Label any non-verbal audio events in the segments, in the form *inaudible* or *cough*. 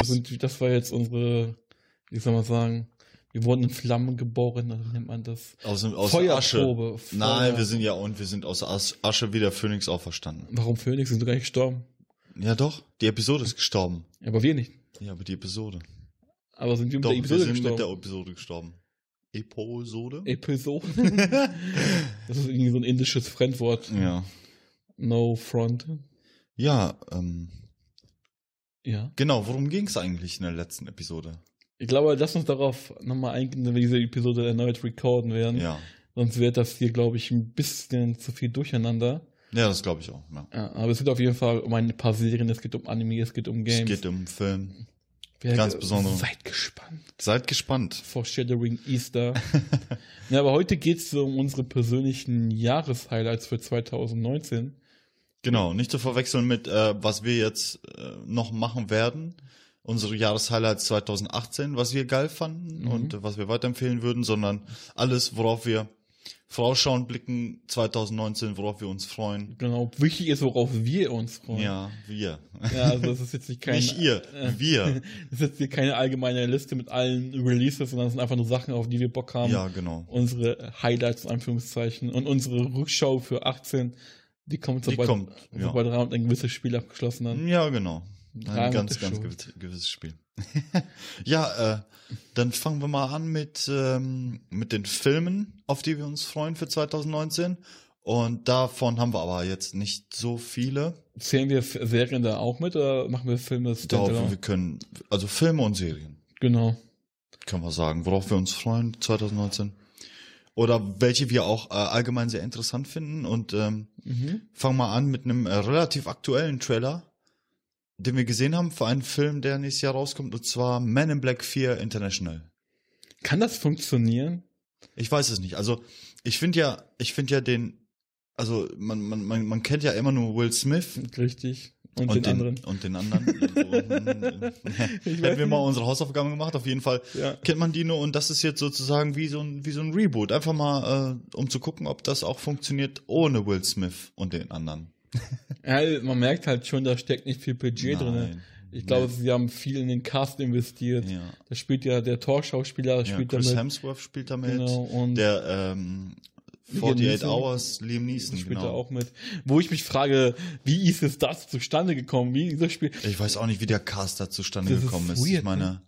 Das, sind, das war jetzt unsere, wie soll man sagen, wir wurden in Flammen geboren, also nennt man das. Aus, aus Feuerprobe. Asche. Nein, wir sind ja und wir sind aus As- Asche wie der Phönix auferstanden. Warum Phoenix? Sind du gar nicht gestorben? Ja doch, die Episode ist gestorben. Aber wir nicht. Ja, aber die Episode. Aber sind wir mit Doch, der wir Episode sind mit der gestorben? Episode gestorben. Episode? Episode? *laughs* das ist irgendwie so ein indisches Fremdwort. Ja. No front. Ja, ähm, Ja. genau, worum ging es eigentlich in der letzten Episode? Ich glaube, lass uns darauf nochmal eingehen, wenn wir diese Episode erneut recorden werden. Ja. Sonst wird das hier, glaube ich, ein bisschen zu viel durcheinander. Ja, das glaube ich auch. Ja. Ja, aber es geht auf jeden Fall um ein paar Serien, es geht um Anime, es geht um Es Games. geht um Film. Wer- ganz besondere- Seid gespannt. Seid gespannt. Foreshadowing Easter. *laughs* ja, aber heute geht es so um unsere persönlichen Jahreshighlights für 2019. Genau, nicht zu verwechseln mit, äh, was wir jetzt äh, noch machen werden. Unsere Jahreshighlights 2018, was wir geil fanden Mhm. und äh, was wir weiterempfehlen würden, sondern alles, worauf wir vorausschauen, blicken 2019, worauf wir uns freuen. Genau, wichtig ist, worauf wir uns freuen. Ja, wir. Ja, also das ist jetzt nicht *laughs* kein, Nicht ihr, äh, wir. *laughs* Das ist jetzt hier keine allgemeine Liste mit allen Releases, sondern das sind einfach nur Sachen, auf die wir Bock haben. Ja, genau. Unsere Highlights, in Anführungszeichen. Und unsere Rückschau für 18, die kommt, Die sobald, kommt, ja. sobald Raum ein gewisses Spiel abgeschlossen hat. Ja, genau. Ein ganz, ganz schon. gewiss, gewisses Spiel. *laughs* ja, äh, dann fangen wir mal an mit, ähm, mit den Filmen, auf die wir uns freuen für 2019. Und davon haben wir aber jetzt nicht so viele. Zählen wir Serien da auch mit oder machen wir Filme glaube, wir können, also Filme und Serien, Genau. können wir sagen, worauf wir uns freuen 2019. Oder welche wir auch äh, allgemein sehr interessant finden. Und ähm, Mhm. fangen wir an mit einem äh, relativ aktuellen Trailer, den wir gesehen haben für einen Film, der nächstes Jahr rauskommt, und zwar Man in Black 4 International. Kann das funktionieren? Ich weiß es nicht. Also ich finde ja, ich finde ja den, also man, man, man, man kennt ja immer nur Will Smith Richtig. Und, und, den, anderen. und den anderen. *laughs* Also, Ich Hätten weiß wir mal unsere Hausaufgaben gemacht, auf jeden Fall Ja. kennt man die nur und das ist jetzt sozusagen wie so ein, wie so ein Reboot. Einfach mal, äh, um zu gucken, ob das auch funktioniert ohne Will Smith und den anderen. *laughs* ja, man merkt halt schon, da steckt nicht viel Budget drin. Ich glaube, sie haben viel in den Cast investiert. Ja. Da spielt ja der Torschauspieler, Ja, spielt Chris damit. Hemsworth spielt damit. Genau, und Der ähm, Liam 48 Neeson. Hours, Liam Neeson, spielt genau. er auch mit. Wo ich mich frage, wie ist es das zustande gekommen? Wie ist das Spiel? Ich weiß auch nicht, wie der Cast da zustande Das ist gekommen ist. weird, ich meine,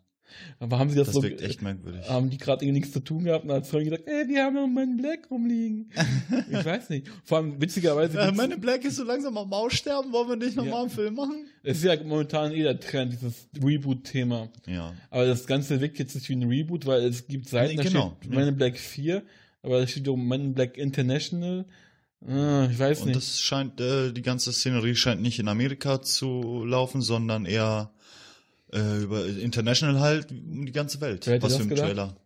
Aber haben sie das, das so, wirkt echt merkwürdig. haben die gerade irgendwie nichts zu tun gehabt und hat Sony gesagt, ey, wir haben noch meinen Black rumliegen. *laughs* ich weiß nicht. Vor allem witzigerweise, Äh, gibt's- meine Black ist so langsam am Aussterben. Wollen wir nicht nochmal Ja. einen Film machen? es ist ja momentan eh der Trend, dieses Reboot-Thema. Ja. Aber das Ganze wirkt jetzt nicht wie ein Reboot, weil es gibt Seiten, Nee, da genau, steht in Black 4, aber da steht auch Men in Black International. Ah, ich weiß Und nicht. das scheint, äh, die ganze Szenerie scheint nicht in Amerika zu laufen, sondern eher äh, über International halt um die ganze Welt, Wer was wir im gedacht? Trailer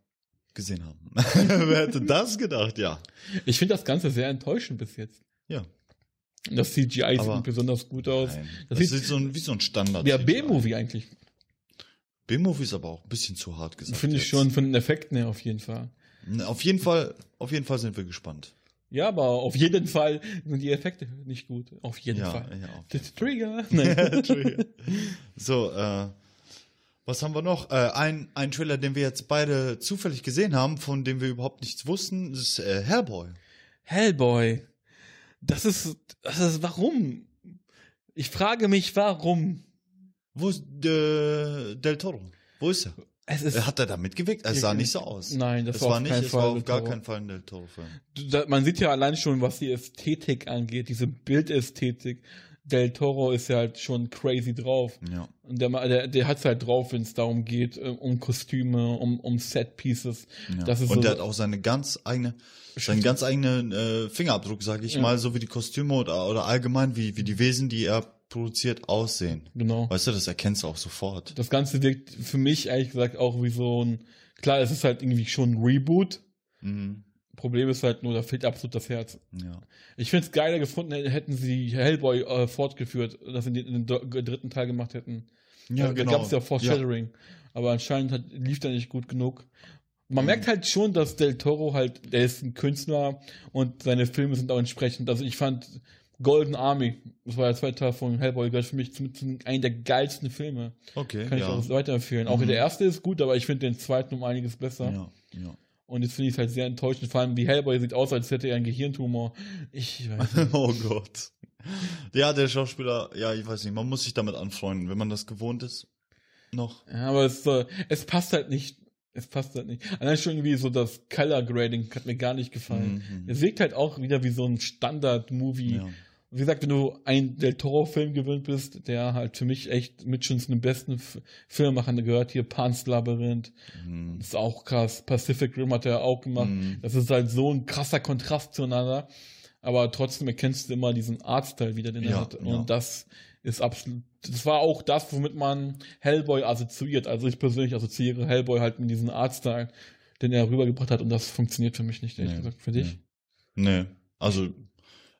gesehen haben. *laughs* Wer hätte das gedacht? Ja. Ich finde das Ganze sehr enttäuschend bis jetzt. Ja. Das CGI sieht Aber- nicht besonders gut aus. Nein. Das Das, sieht- sieht so ein, wie so ein Standard. Ja, B-Movie eigentlich. B-Movie ist aber auch ein bisschen zu hart gesagt. Finde ich jetzt. schon von den Effekten her auf jeden Fall. Auf jeden Fall, auf jeden Fall sind wir gespannt. Ja, aber auf jeden Fall sind die Effekte nicht gut. Auf jeden Ja, Fall. ja, auf The Trigger. *laughs* Nein. So, äh, was haben wir noch? Äh, ein, ein Trailer, den wir jetzt beide zufällig gesehen haben, von dem wir überhaupt nichts wussten, ist äh, Hellboy. Hellboy. Das ist, das ist, warum? Ich frage mich, warum? Wo ist äh, Del Toro? Wo ist er? Es ist, Hat er da mitgewirkt? Es sah nicht so aus. Nein, das das war war nicht, es Fall war auf gar keinen Fall ein Del Toro-Film. man sieht ja allein schon, was die Ästhetik angeht, diese Bildästhetik. Del Toro ist ja halt schon crazy drauf. Ja. Und der, der, der hat's halt drauf, wenn es darum geht, äh, um Kostüme, um, um Set-Pieces. ja. Das ist Und so, der hat auch seine ganz eigene, seinen ganz eigenen äh, Fingerabdruck, sage ich Ja. mal, so wie die Kostüme oder, oder allgemein, wie, wie die Wesen, die er produziert, aussehen. genau. Weißt du, das erkennst du auch sofort. Das Ganze wirkt für mich ehrlich gesagt auch wie so ein, klar, es ist halt irgendwie schon ein Reboot. Mhm. Problem ist halt nur, da fehlt absolut das Herz. Ja. Ich finde es geiler gefunden, hätten sie Hellboy äh, fortgeführt, dass sie den, den dritten Teil gemacht hätten. Ja, da genau. gab es ja Foreshadowing. Aber anscheinend hat, lief da nicht gut genug. Man merkt halt schon, dass Del Toro halt, der ist ein Künstler und seine Filme sind auch entsprechend. Also ich fand Golden Army, das war der zweite Teil von Hellboy, gehört für mich zu, zu einem der geilsten Filme. Okay, Kann ich ja. auch weiterempfehlen. Auch Mhm. der erste ist gut, aber ich finde den zweiten um einiges besser. ja, ja. Und jetzt finde ich es halt sehr enttäuschend. Vor allem, wie Hellboy sieht aus, als hätte er einen Gehirntumor. Ich weiß nicht. *laughs* Oh Gott. Ja, der Schauspieler, ja, ich weiß nicht, man muss sich damit anfreunden, wenn man das gewohnt ist. Noch. Ja, aber es, äh, es passt halt nicht. Es passt halt nicht. Allein schon irgendwie so das Color Grading hat mir gar nicht gefallen. Mhm. Es wirkt halt auch wieder wie so ein Standard-Movie. Ja. Wie gesagt, wenn du ein Del Toro-Film gewöhnt bist, der halt für mich echt mit schon zu den besten F Filmemachern gehört, hier Pan's Labyrinth, Mhm. das ist auch krass. Pacific Rim hat er auch gemacht. Mhm. Das ist halt so ein krasser Kontrast zueinander. Aber trotzdem erkennst du immer diesen Artstyle wieder, den er Ja, hat. Und ja. das ist absolut, das war auch das, womit man Hellboy assoziiert. Also ich persönlich assoziiere Hellboy halt mit diesem Artstyle, den er rübergebracht hat. Und das funktioniert für mich nicht, ehrlich Nee, gesagt. Für dich? Nee. Also,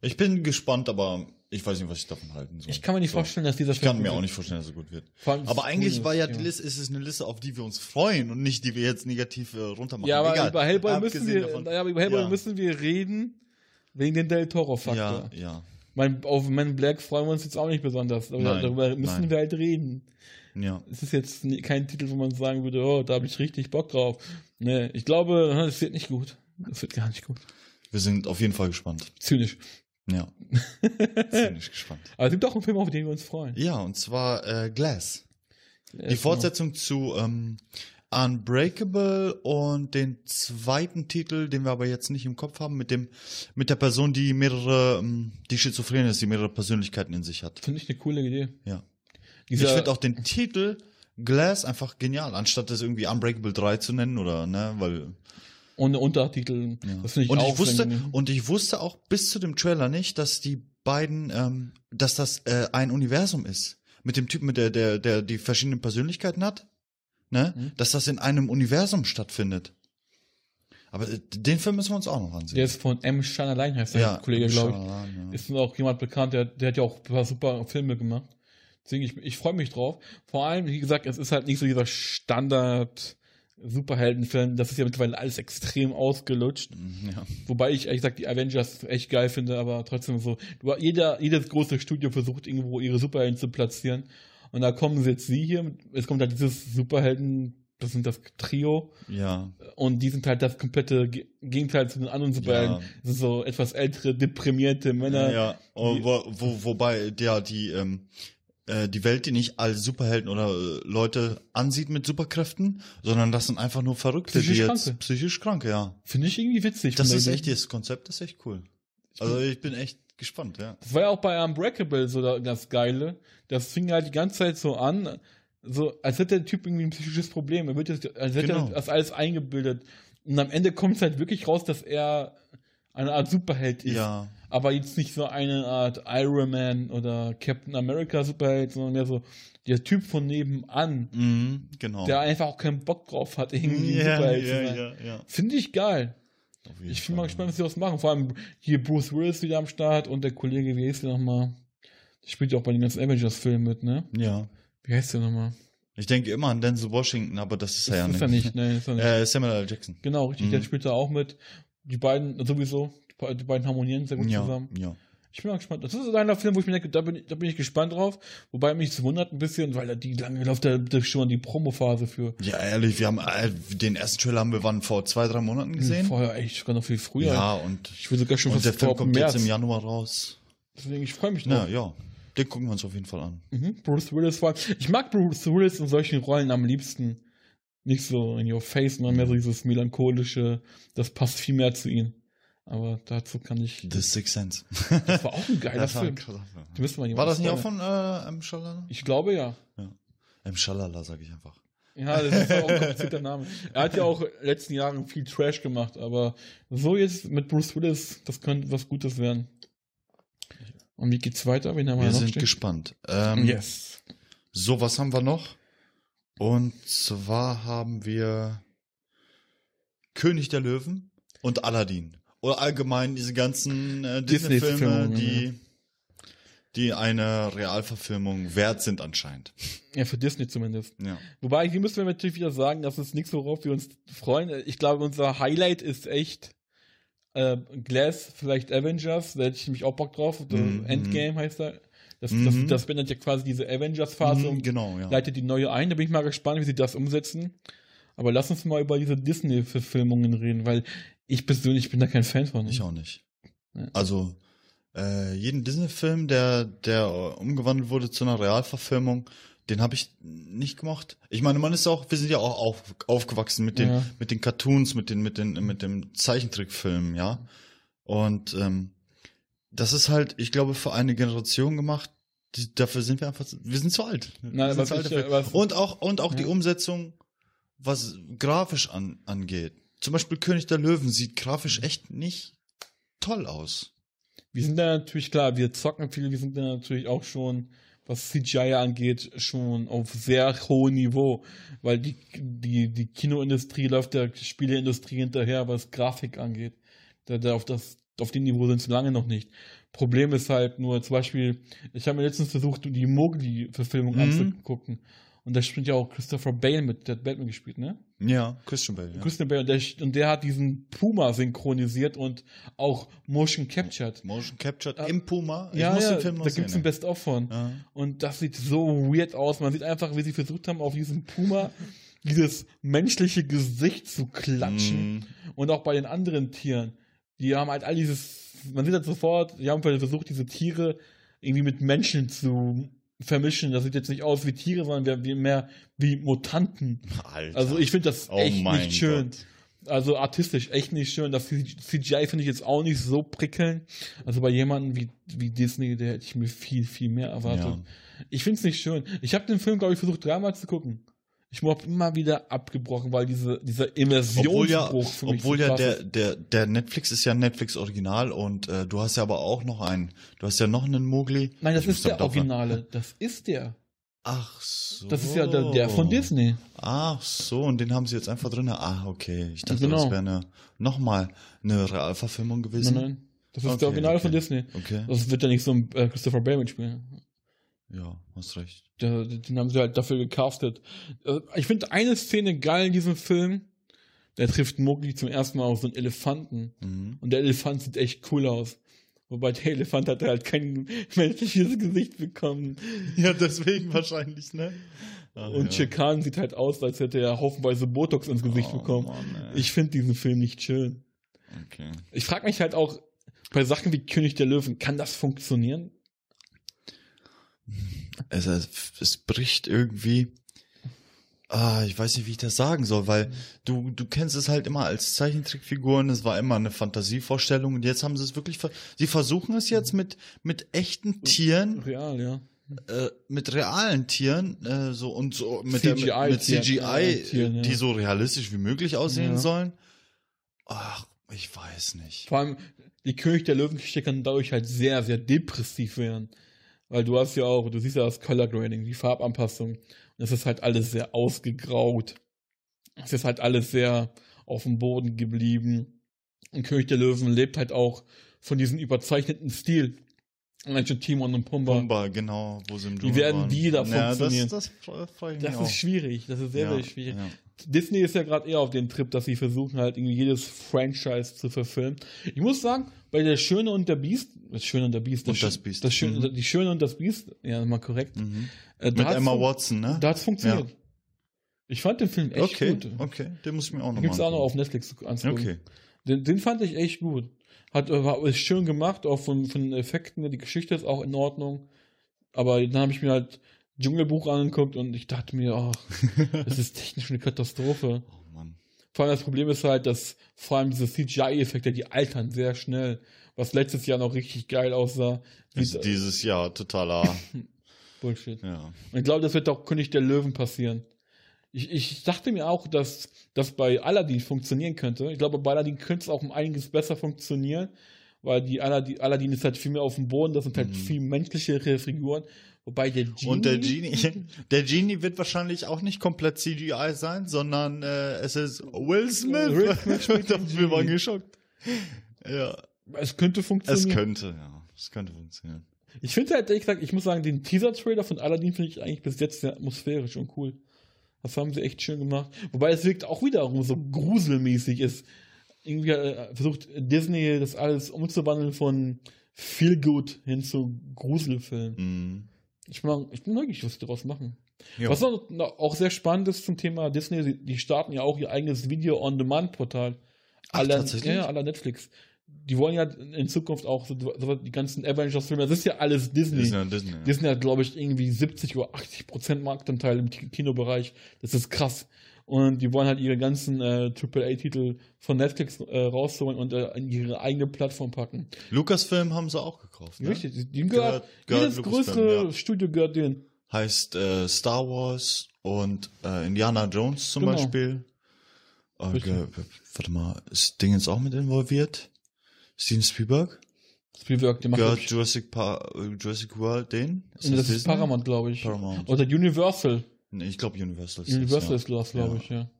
ich bin gespannt, aber ich weiß nicht, was ich davon halten soll. Ich kann mir nicht So. vorstellen, dass dieser Ich kann Film mir auch nicht vorstellen, dass er gut wird. Aber eigentlich war ja ist, die Liste, ist es eine Liste, auf die wir uns freuen und nicht, die wir jetzt negativ äh, runtermachen. Ja, aber Egal. über Hellboy müssen wir, davon- ja, aber über Hellboy Ja. müssen wir reden, wegen den Del Toro-Faktor. Ja, ja, Mein, auf Men Black freuen wir uns jetzt auch nicht besonders, aber Nein, darüber müssen nein. wir halt reden. ja. Es ist jetzt kein Titel, wo man sagen würde, oh, da habe ich richtig Bock drauf. Nee, ich glaube, es wird nicht gut. Es wird gar nicht gut. Wir sind auf jeden Fall gespannt. Zynisch. Ja. *laughs* Ziemlich gespannt. Aber es gibt auch einen Film, auf den wir uns freuen. Ja, und zwar äh, Glass. Ja, Die Fortsetzung zu ähm, Unbreakable und den zweiten Titel, den wir aber jetzt nicht im Kopf haben, mit dem mit der Person, die mehrere, ähm, die schizophren ist, die mehrere Persönlichkeiten in sich hat. Finde ich eine coole Idee. Ja. Dieser, ich finde auch den Titel Glass einfach genial, anstatt das irgendwie Unbreakable 3 zu nennen oder ne, weil ohne Untertitel. ja. Das finde ich und auch ich wusste und ich wusste auch bis zu dem Trailer nicht, dass die beiden, ähm, dass das äh, ein Universum ist mit dem Typen, mit der der der die verschiedenen Persönlichkeiten hat, ne, Mhm. dass das in einem Universum stattfindet. Aber äh, den Film müssen wir uns auch noch ansehen. Der ist von M. Shanalein, heißt der Kollege, glaube ich. Ja. Ist auch jemand bekannt, der, der hat ja auch ein paar super Filme gemacht. Deswegen, ich, ich freue mich drauf. Vor allem, wie gesagt, es ist halt nicht so dieser Standard Superheldenfilm. Das ist ja mittlerweile alles extrem ausgelutscht. Mhm, ja. Wobei ich ehrlich gesagt die Avengers echt geil finde, aber trotzdem so. Jeder, jedes große Studio versucht irgendwo ihre Superhelden zu platzieren. Und da kommen sie jetzt sie hier. Es kommt halt dieses Superhelden, das sind das Trio. ja. Und die sind halt das komplette Ge- Gegenteil zu den anderen Superhelden. Ja. Das sind so etwas ältere, deprimierte Männer. Ja, oh, die- wo, wo, wobei der die ähm, äh, die Welt, die nicht als Superhelden oder äh, Leute ansieht mit Superkräften, sondern das sind einfach nur Verrückte, Psychisch die jetzt Kranke. psychisch kranke, ja. Finde ich irgendwie witzig. Das ist echt, das Konzept ist echt cool. Also ich bin echt gespannt, ja. Das war ja auch bei Unbreakable so da- das Geile. Das fing halt die ganze Zeit so an, so als hätte der Typ irgendwie ein psychisches Problem. Er wird jetzt, als hätte Genau. er das alles eingebildet. Und am Ende kommt es halt wirklich raus, dass er eine Art Superheld ist. Ja, Aber jetzt nicht so eine Art Iron Man oder Captain America Superheld, sondern mehr so der Typ von nebenan, mhm, genau. der einfach auch keinen Bock drauf hat, irgendwie ja, Superheld zu ja, sein. ja. Finde ich geil. Ich bin mal gespannt, was sie daraus machen. Vor allem hier Bruce Willis wieder am Start und der Kollege, wie heißt der nochmal? Der spielt ja auch bei den ganzen Avengers-Filmen mit, ne? Ja. Wie heißt der nochmal? Ich denke immer an Denzel Washington, aber das ist er ja ist nicht. er nicht, ne? Ist er nicht. *laughs* Äh, Samuel L. Jackson. genau, richtig, mhm. der spielt da auch mit. Die beiden, sowieso, die be- die beiden harmonieren sehr gut Ja, zusammen. ja. Ich bin mal gespannt. Das ist einer Film, wo ich mir denke, da bin ich, da bin ich gespannt drauf. Wobei mich es wundert ein bisschen, weil die lange läuft da schon die Promophase für. Ja, ehrlich, wir haben äh, den ersten Trailer haben wir wann vor zwei, drei Monaten gesehen. Vorher echt sogar noch viel früher. Ja, und, Ich will sogar schon und der Film kommt März. jetzt im Januar raus. Deswegen, ich freue mich Ja, drauf. ja. Den gucken wir uns auf jeden Fall an. Mhm. Bruce Willis vor allem. Ich mag Bruce Willis in solchen Rollen am liebsten. Nicht so in your face, sondern mehr so dieses melancholische, das passt viel mehr zu ihm. Aber dazu kann ich. The Sixth Sense. Das war auch ein geiler *laughs* Das ein Film. wir War das nicht auch von äh, M. Schalala? Ich glaube ja. M. Schalala, sage ich einfach. Ja, das ist auch ein komplizierter *laughs* Name. Er hat ja auch in den letzten Jahren viel Trash gemacht, aber so jetzt mit Bruce Willis, das könnte was Gutes werden. Und wie geht's weiter? Wen haben wir, Wir sind stehen? gespannt. Ähm, Yes. So, was haben wir noch? Und zwar haben wir König der Löwen und Aladdin. Oder allgemein diese ganzen äh, Disney-Filme, die, die eine Realverfilmung wert sind anscheinend. Ja, für Disney zumindest. Ja. Wobei, hier müssen wir natürlich wieder sagen, das ist nichts, worauf wir uns freuen. Ich glaube, unser Highlight ist echt Äh, Glass, vielleicht Avengers, da hätte ich nämlich auch Bock drauf. The Mhm. Endgame heißt er. Das, Mhm. das, das beendet ja quasi diese Avengers-Phase Mhm, genau, ja. leitet die neue ein. Da bin ich mal gespannt, wie sie das umsetzen. Aber lass uns mal über diese Disney-Verfilmungen reden, weil ich persönlich bin da kein Fan von. Ich auch nicht. Ja. Also, äh, jeden Disney-Film, der, der äh, umgewandelt wurde zu einer Realverfilmung, den habe ich nicht gemocht. Ich meine, man ist auch, wir sind ja auch auf, aufgewachsen mit den, Ja. mit den Cartoons, mit den, mit den, mit dem Zeichentrickfilm, ja. Und ähm, das ist halt, ich glaube, für eine Generation gemacht. Die, dafür sind wir einfach, wir sind zu alt. Nein, was zu alt ich, dafür. was- und auch und auch die Ja. Umsetzung, was grafisch an, angeht. Zum Beispiel König der Löwen sieht grafisch echt nicht toll aus. Wir sind da natürlich klar, wir zocken viel, wir sind da natürlich auch schon, was CGI angeht, schon auf sehr hohem Niveau, weil die, die, die Kinoindustrie läuft der Spieleindustrie hinterher, was Grafik angeht. Da, da auf, das, auf dem Niveau sind sie lange noch nicht. Problem ist halt nur, zum Beispiel, ich habe mir letztens versucht, die Mowgli-Verfilmung Mhm. anzugucken. Und da spielt ja auch Christopher Bale mit, der hat Batman gespielt, ne? Ja, Christian Bale. Ja. Christian Bale, und der, und der hat diesen Puma synchronisiert und auch Motion captured. Motion Captured Ah, im Puma. Ich ja, muss ja, den Film noch da sehen. gibt's ein Best-of von. ja. Und das sieht so weird aus. Man sieht einfach, wie sie versucht haben, auf diesen Puma *laughs* dieses menschliche Gesicht zu klatschen. Mm, Und auch bei den anderen Tieren. Die haben halt all dieses, man sieht halt sofort, die haben versucht, diese Tiere irgendwie mit Menschen zu vermischen. Das sieht jetzt nicht aus wie Tiere, sondern wie- mehr wie Mutanten. Alter. Also ich finde das Oh echt nicht schön. Gott. Also artistisch echt nicht schön. Das CGI finde ich jetzt auch nicht so prickelnd. Also bei jemandem wie, wie Disney, der hätte ich mir viel, viel mehr erwartet. Ja. Ich finde es nicht schön. Ich habe den Film, glaube ich, versucht dreimal zu gucken. Ich habe immer wieder abgebrochen, weil diese, dieser Obwohl ja, Immersionsbruch für mich obwohl so ja der, der, der Netflix ist ja Netflix Original und äh, du hast ja aber auch noch einen. Du hast ja noch einen Mowgli. Nein, das Ich ist der. Originale. Das ist der. Ach so. Das ist ja der, der von Disney. Ach so, und den haben sie jetzt einfach drin. Ah, okay. Ich dachte, Genau. das wäre eine, nochmal eine Realverfilmung gewesen. Nein, nein. Das ist Okay, der Original von okay. Disney. Okay. Das wird ja nicht so ein äh, Christopher Bale mitspielen. Ja, hast recht. Der, den haben sie halt dafür gecastet. Äh, Ich finde eine Szene geil in diesem Film. Der trifft Mowgli zum ersten Mal auf so einen Elefanten. Mhm. Und der Elefant sieht echt cool aus. Wobei der Elefant hat halt kein *laughs* menschliches Gesicht bekommen. Ja, deswegen wahrscheinlich, ne? Ach, Und ja. Chikan sieht halt aus, als hätte er haufenweise Botox ins Gesicht Oh, bekommen. Mann. Ich finde diesen Film nicht schön. Okay. Ich frage mich halt auch, bei Sachen wie König der Löwen, kann das funktionieren? Es, es, bricht irgendwie. Ah, ich weiß nicht, wie ich das sagen soll, weil du, du kennst es halt immer als Zeichentrickfiguren, es war immer eine Fantasievorstellung und jetzt haben sie es wirklich, ver sie versuchen es jetzt mit, mit echten Tieren, Real, ja. äh, mit realen Tieren, äh, so und so, mit, der, mit, CGI Tieren, CGI, Tieren, ja. die so realistisch wie möglich aussehen Ja. sollen. Ach, ich weiß nicht. Vor allem, die König der Löwen-Geschichte kann dadurch halt sehr, sehr depressiv werden. Weil du hast ja auch, du siehst ja das Color Grading, die Farbanpassung. Und es ist halt alles sehr ausgegraut. Es ist halt alles sehr auf dem Boden geblieben. Und König der Löwen lebt halt auch von diesem überzeichneten Stil. Und schon Timon und Pumba. Pumba, genau, wo sie im Wie werden die da Ja, funktionieren? Das, das Das ist schwierig. Das ist sehr, ja, sehr schwierig. Ja. Disney ist ja gerade eher auf dem Trip, dass sie versuchen halt irgendwie jedes Franchise zu verfilmen. Ich muss sagen, bei der Schöne und der Biest, das Schöne und der Biest, Und Sch- das Biest. das Schöne, Mhm. die Schöne und das Biest, ja, mal korrekt. Mhm. Äh, Mit Emma Watson, ne? Da hat's funktioniert. Ich fand den Film echt okay, gut. okay, den muss ich mir auch noch Gibt's mal auch noch auf angucken. Netflix anzugucken. Okay. Den, den fand ich echt gut. Hat, äh, war ist schön gemacht, auch von, von den Effekten. Die Geschichte ist auch in Ordnung. Aber dann habe ich mir halt Dschungelbuch angeguckt und ich dachte mir, ach, *laughs* das ist technisch eine Katastrophe. Oh Mann. Vor allem das Problem ist halt, dass vor allem diese CGI-Effekte, die altern sehr schnell. Was letztes Jahr noch richtig geil aussah. Ist Wie- dieses Jahr totaler, *laughs* Bullshit. ja. Und ich glaube, das wird auch König der Löwen passieren. Ich, ich dachte mir auch, dass das bei Aladdin funktionieren könnte. Ich glaube, bei Aladdin könnte es auch um einiges besser funktionieren, weil die Aladdin, Aladdin ist halt viel mehr auf dem Boden, das sind halt Mhm. viel menschlichere Figuren. Wobei der Genie. Und der Genie, *laughs* der Genie wird wahrscheinlich auch nicht komplett CGI sein, sondern äh, es ist Will Smith. Will Smith Wir *laughs* waren geschockt. Ja, Es könnte es funktionieren. könnte, ja, es könnte funktionieren. Ich finde halt, ehrlich gesagt, ich muss sagen, den Teaser-Trailer von Aladdin finde ich eigentlich bis jetzt sehr atmosphärisch und cool. Das haben sie echt schön gemacht. Wobei es wirkt auch wiederum so gruselmäßig ist. irgendwie äh, versucht Disney das alles umzuwandeln von Feel Good hin zu Gruselfilm. Mhm. Ich, mag, ich bin neugierig, was die daraus machen. Ja. Was auch, sehr spannend ist zum Thema Disney, die, starten ja auch ihr eigenes Video-on-Demand-Portal. Aller- tatsächlich? Ja, aller Netflix. Die wollen ja in Zukunft auch so, die ganzen Avengers-Filme, das ist ja alles Disney. Disney, Disney. ja. Disney hat, glaube ich, irgendwie 70 oder 80 Prozent Marktanteil im Ki- Kinobereich. Das ist krass. Und die wollen halt ihre ganzen äh, AAA-Titel von Netflix äh, rausholen und äh, in ihre eigene Plattform packen. Lucasfilm haben sie auch gekauft. Ne? Richtig, die gehört, Gehört- jedes größere ja. Studio gehört denen. Heißt äh, Star Wars und äh, Indiana Jones zum Genau. Beispiel. Äh, Richtig. ge- warte mal, ist Ding jetzt auch mit involviert? Steven Spielberg? Spielberg, die macht Gehört ich- Jurassic, Pa- äh, Jurassic World den? Nee, das ist Disney? Paramount, glaube ich. Paramount. Oder Universal. Nee, ich glaube Universal. ist Universal das, ist das, glaube Ja. ich, ja.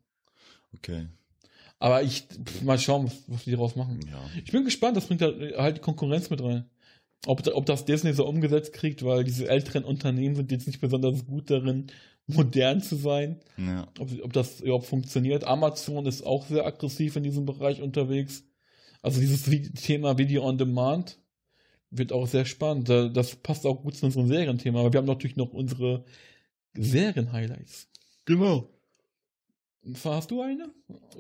Okay, Aber ich, pff, mal schauen, was, was die daraus machen. ja. Ich bin gespannt, das bringt halt, halt die Konkurrenz mit rein. Ob, ob das Disney so umgesetzt kriegt, weil diese älteren Unternehmen sind jetzt nicht besonders gut darin, modern zu sein. ja. Ob, ob das überhaupt funktioniert. Amazon ist auch sehr aggressiv in diesem Bereich unterwegs. Also dieses Thema Video on Demand wird auch sehr spannend. Da- Das passt auch gut zu unserem Serienthema. Aber wir haben natürlich noch unsere Serien-Highlights. Genau. Hast du eine?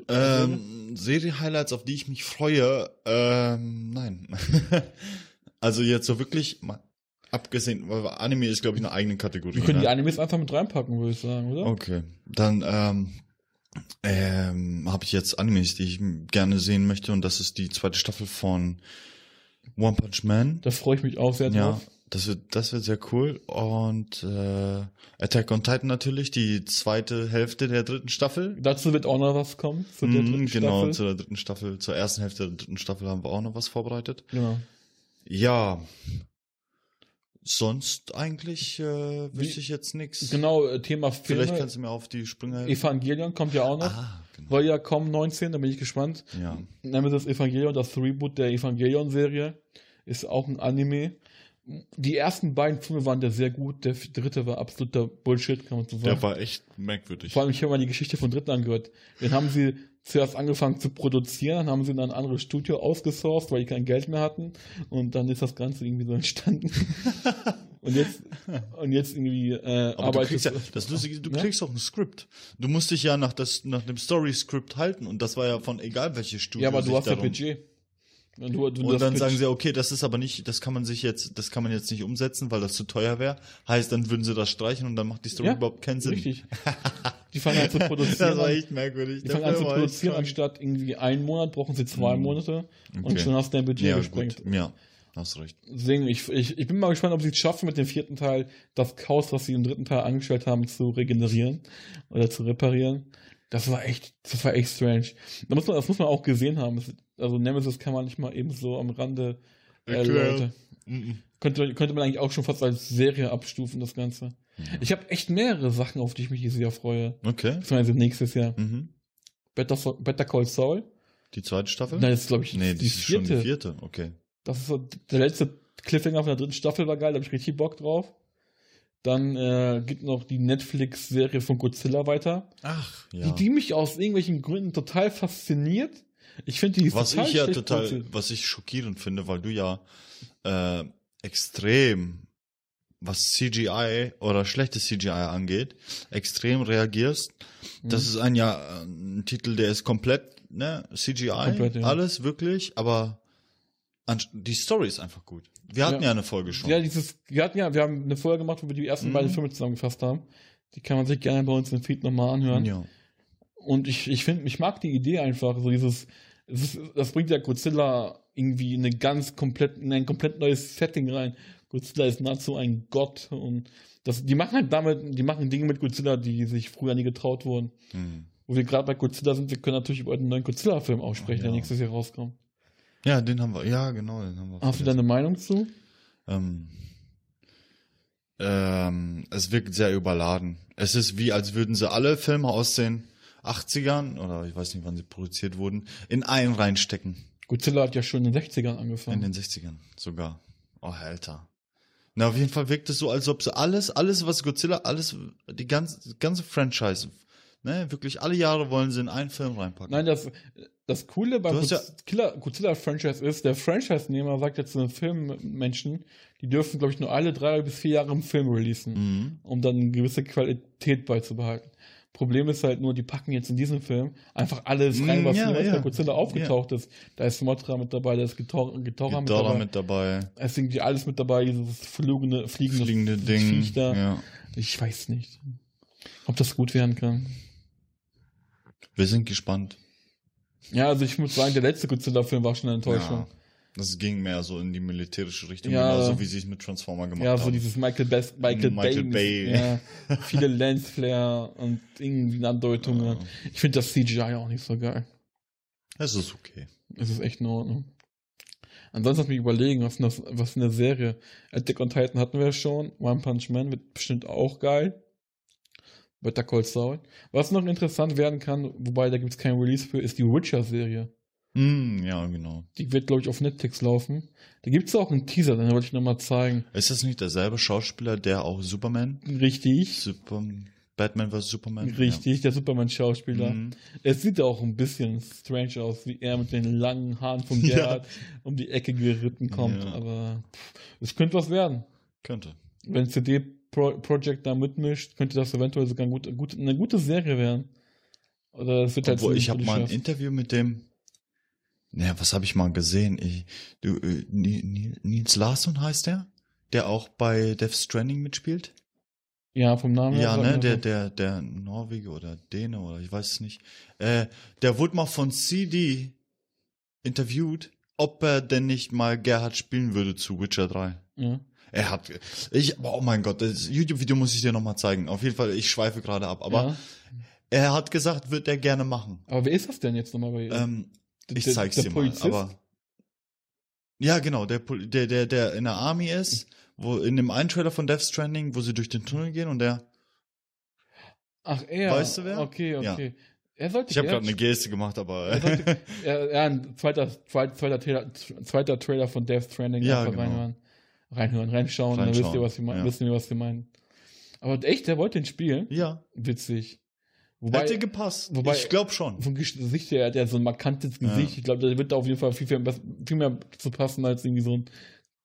Ähm, Serie-Highlights, auf die ich mich freue, ähm, nein. *laughs* also jetzt so wirklich, mal abgesehen, weil Anime ist, glaube ich, eine eigene Kategorie. Wir können die ne? Animes einfach mit reinpacken, würde ich sagen, oder? Okay, dann ähm, ähm, habe ich jetzt Animes, die ich gerne sehen möchte und das ist die zweite Staffel von One Punch Man. Da freue ich mich auch sehr Ja, drauf. Das wird, das wird sehr cool. Und äh, Attack on Titan natürlich, die zweite Hälfte der dritten Staffel. Dazu wird auch noch was kommen. Zu der Mhm, dritten genau, Staffel. zur dritten Staffel, zur ersten Hälfte der dritten Staffel haben wir auch noch was vorbereitet. Genau. Ja. Sonst eigentlich äh, wüsste ich jetzt nichts. Genau, äh, Thema Filme. Vielleicht kannst du mir auf die Sprünge helfen. Evangelion kommt ja auch noch. Ah, genau. Soll ja kommen, 19, da bin ich gespannt. Ja. Nemesis Evangelion, das Reboot der Evangelion-Serie, ist auch ein Anime. Die ersten beiden Filme waren da sehr gut, der dritte war absoluter Bullshit, kann man so sagen. Der war echt merkwürdig. Vor allem, ich habe mal die Geschichte von Dritten angehört. Den haben sie zuerst angefangen zu produzieren, dann haben sie in ein anderes Studio ausgesourced, weil die kein Geld mehr hatten. Und dann ist das Ganze irgendwie so *laughs* entstanden. und jetzt, und jetzt irgendwie äh, Aber du arbeitet kriegst ja, das Lustige ist, du Ja? kriegst auch ein Skript. Du musst dich ja nach, das, nach dem Story-Skript halten und das war ja von egal welches Studio. Ja, aber du hast ja Budget. Und, du, du, Und dann Pitch- sagen sie, okay, das ist aber nicht, das kann man sich jetzt, das kann man jetzt nicht umsetzen, weil das zu teuer wäre. Heißt, dann würden sie das streichen und dann macht die Story Ja, überhaupt keinen Sinn. Richtig. *laughs* Die fangen an zu produzieren. Das war echt merkwürdig. die fangen an zu produzieren, anstatt irgendwie einen Monat brauchen sie zwei Mhm. Monate und Okay. schon hast du dein Budget ja, gesprengt. gut. Ja, hast recht. Deswegen, ich, ich, ich bin mal gespannt, ob sie es schaffen, mit dem vierten Teil das Chaos, was sie im dritten Teil angestellt haben, zu regenerieren oder zu reparieren. Das war echt, das war echt strange. Da muss man, das muss man auch gesehen haben. Also Nemesis kann man nicht mal eben so am Rande äh. Leute. Mhm. Könnte, könnte man eigentlich auch schon fast als Serie abstufen, das Ganze. Ich habe echt mehrere Sachen, auf die ich mich dieses Jahr freue. Okay. Beziehungsweise nächstes Jahr. Mhm. Better, So- Better Call Saul. Die zweite Staffel? Nein, das ist, glaube ich, nee, die, die ist schon vierte. die vierte. Okay. Das ist so, der letzte Cliffhanger von der dritten Staffel war geil, da habe ich richtig Bock drauf. Dann äh, gibt noch die Netflix-Serie von Godzilla weiter, Ach, ja. die, die mich aus irgendwelchen Gründen total fasziniert. Ich finde die was total ich ja total, produziert. was ich schockierend finde, weil du ja äh, extrem, was CGI oder schlechtes CGI angeht, extrem reagierst. Mhm. Das ist ein ja ein Titel, der ist komplett, ne, CGI, Komplett, ja. alles wirklich, aber die Story ist einfach gut. Wir hatten ja, Ja. eine Folge schon. Ja, dieses, wir hatten ja, wir haben eine Folge gemacht, wo wir die ersten Mhm. beiden Filme zusammengefasst haben. Die kann man sich gerne bei uns im Feed nochmal anhören. ja. Und ich, ich finde, ich mag die Idee einfach, so dieses, es ist, das bringt ja Godzilla irgendwie in eine ganz komplett, in ein komplett neues Setting rein. Godzilla ist nahezu ein Gott und das, die machen halt damit, die machen Dinge mit Godzilla, die sich früher nie getraut wurden. Hm. Wo wir gerade bei Godzilla sind, wir können natürlich über einen neuen Godzilla-Film aussprechen, Oh, der ja. nächstes Jahr rauskommt. Ja, den haben wir, ja, genau, den haben wir. Hast du da eine Meinung zu? Ähm, ähm, es wirkt sehr überladen. Es ist wie, als würden sie alle Filme aus den 80ern, oder ich weiß nicht, wann sie produziert wurden, in einen reinstecken. Godzilla hat ja schon in den 60ern In angefangen. den 60ern sogar. Oh, Alter. Na, auf jeden Fall wirkt es so, als ob sie alles, alles, was Godzilla, alles, die ganze, die ganze Franchise, Ne, wirklich alle Jahre wollen sie in einen Film reinpacken. Nein, das, das Coole beim ja- Godzilla, Godzilla-Franchise ist, der Franchise-Nehmer sagt jetzt zu den Filmmenschen, die dürfen, glaube ich, nur alle drei bis vier Jahre einen Film releasen, Mhm. um dann eine gewisse Qualität beizubehalten. Problem ist halt nur, die packen jetzt in diesem Film einfach alles rein, Mm, was ja, jemals ja. bei Godzilla aufgetaucht ist. Da ist Mothra mit dabei, da ist Gitor Gitorra mit dabei. mit dabei, Es sind die alles mit dabei, dieses flugende, fliegende, fliegende Ding. Ja. Ich weiß nicht, ob das gut werden kann. Wir sind gespannt. Ja, also ich muss sagen, der letzte Godzilla-Film war schon eine Enttäuschung. Ja. Das ging mehr so in die militärische Richtung, Ja. genauso wie sie es mit Transformer gemacht Ja, haben. so dieses Michael, Best, Michael, Michael Bay. Bay. Ja, viele Lensflare und irgendwie Andeutungen. Ich finde das CGI auch nicht so geil. Es ist okay. Es ist echt in Ordnung. Ansonsten muss ich mich überlegen, was, das, was für eine Serie. Attack on Titan hatten wir schon. One Punch Man wird bestimmt auch geil. Better Call Saul. Was noch interessant werden kann, wobei da gibt es kein Release für, ist die Witcher-Serie. Hm, ja, genau. Die wird, glaube ich, auf Netflix laufen. Da gibt es auch einen Teaser, den wollte ich nochmal zeigen. Ist das nicht derselbe Schauspieler, der auch Superman, Richtig. Super, Batman vs. Superman? Richtig, der Superman-Schauspieler. Ja. Mhm. Es sieht auch ein bisschen strange aus, wie er mit den langen Haaren vom *laughs* Gerhard um die Ecke geritten kommt. Ja. Aber pff, es könnte was werden. Könnte. Wenn CD Pro Projekt da mitmischt, könnte das eventuell sogar gut, gut, eine gute Serie werden. Oder es wird halt Obwohl, ich habe mal ein. Interview mit dem. Naja, was habe ich mal gesehen? Ich, du, äh, Ni- Ni- Nils Larsson heißt der? Der auch bei Death Stranding mitspielt? Ja, vom Namen Ja, sagt ne, der, der, der Norweger oder Däne oder ich weiß es nicht. Äh, der wurde mal von CD interviewt, ob er denn nicht mal Gerhard spielen würde zu Witcher 3. Ja. Er hat, ich, oh mein Gott, das YouTube-Video muss ich dir nochmal zeigen. Auf jeden Fall, ich schweife gerade ab, aber ja. er hat gesagt, wird er gerne machen. Aber wer ist das denn jetzt nochmal bei ihr? Ähm, ich zeig's dir Polizist? mal, aber. Ja, genau, der, der, der, der in der Army ist, wo in dem einen Trailer von Death Stranding, wo sie durch den Tunnel gehen und der, Ach, er. Weißt du wer? Okay, Ja. okay. Er sollte ich habe gerade eine Geste gemacht, aber Er sollte, ja, *laughs* ja, ein zweiter, zweiter, zweiter, Trailer, zweiter Trailer von Death Stranding Ja, genau. reinhören. Reinhören, reinschauen, dann wisst ihr, Reinschauen, was wir meinen, ja. wissen wir, was wir meinen. Aber echt, der wollte den spielen? ja, Witzig. Wobei, hätte gepasst. wobei- ich glaube schon. vom Gesicht her, er hat ja so ein markantes Ja. Gesicht. Ich glaube, der wird da auf jeden Fall viel, viel, viel mehr zu passen als irgendwie so ein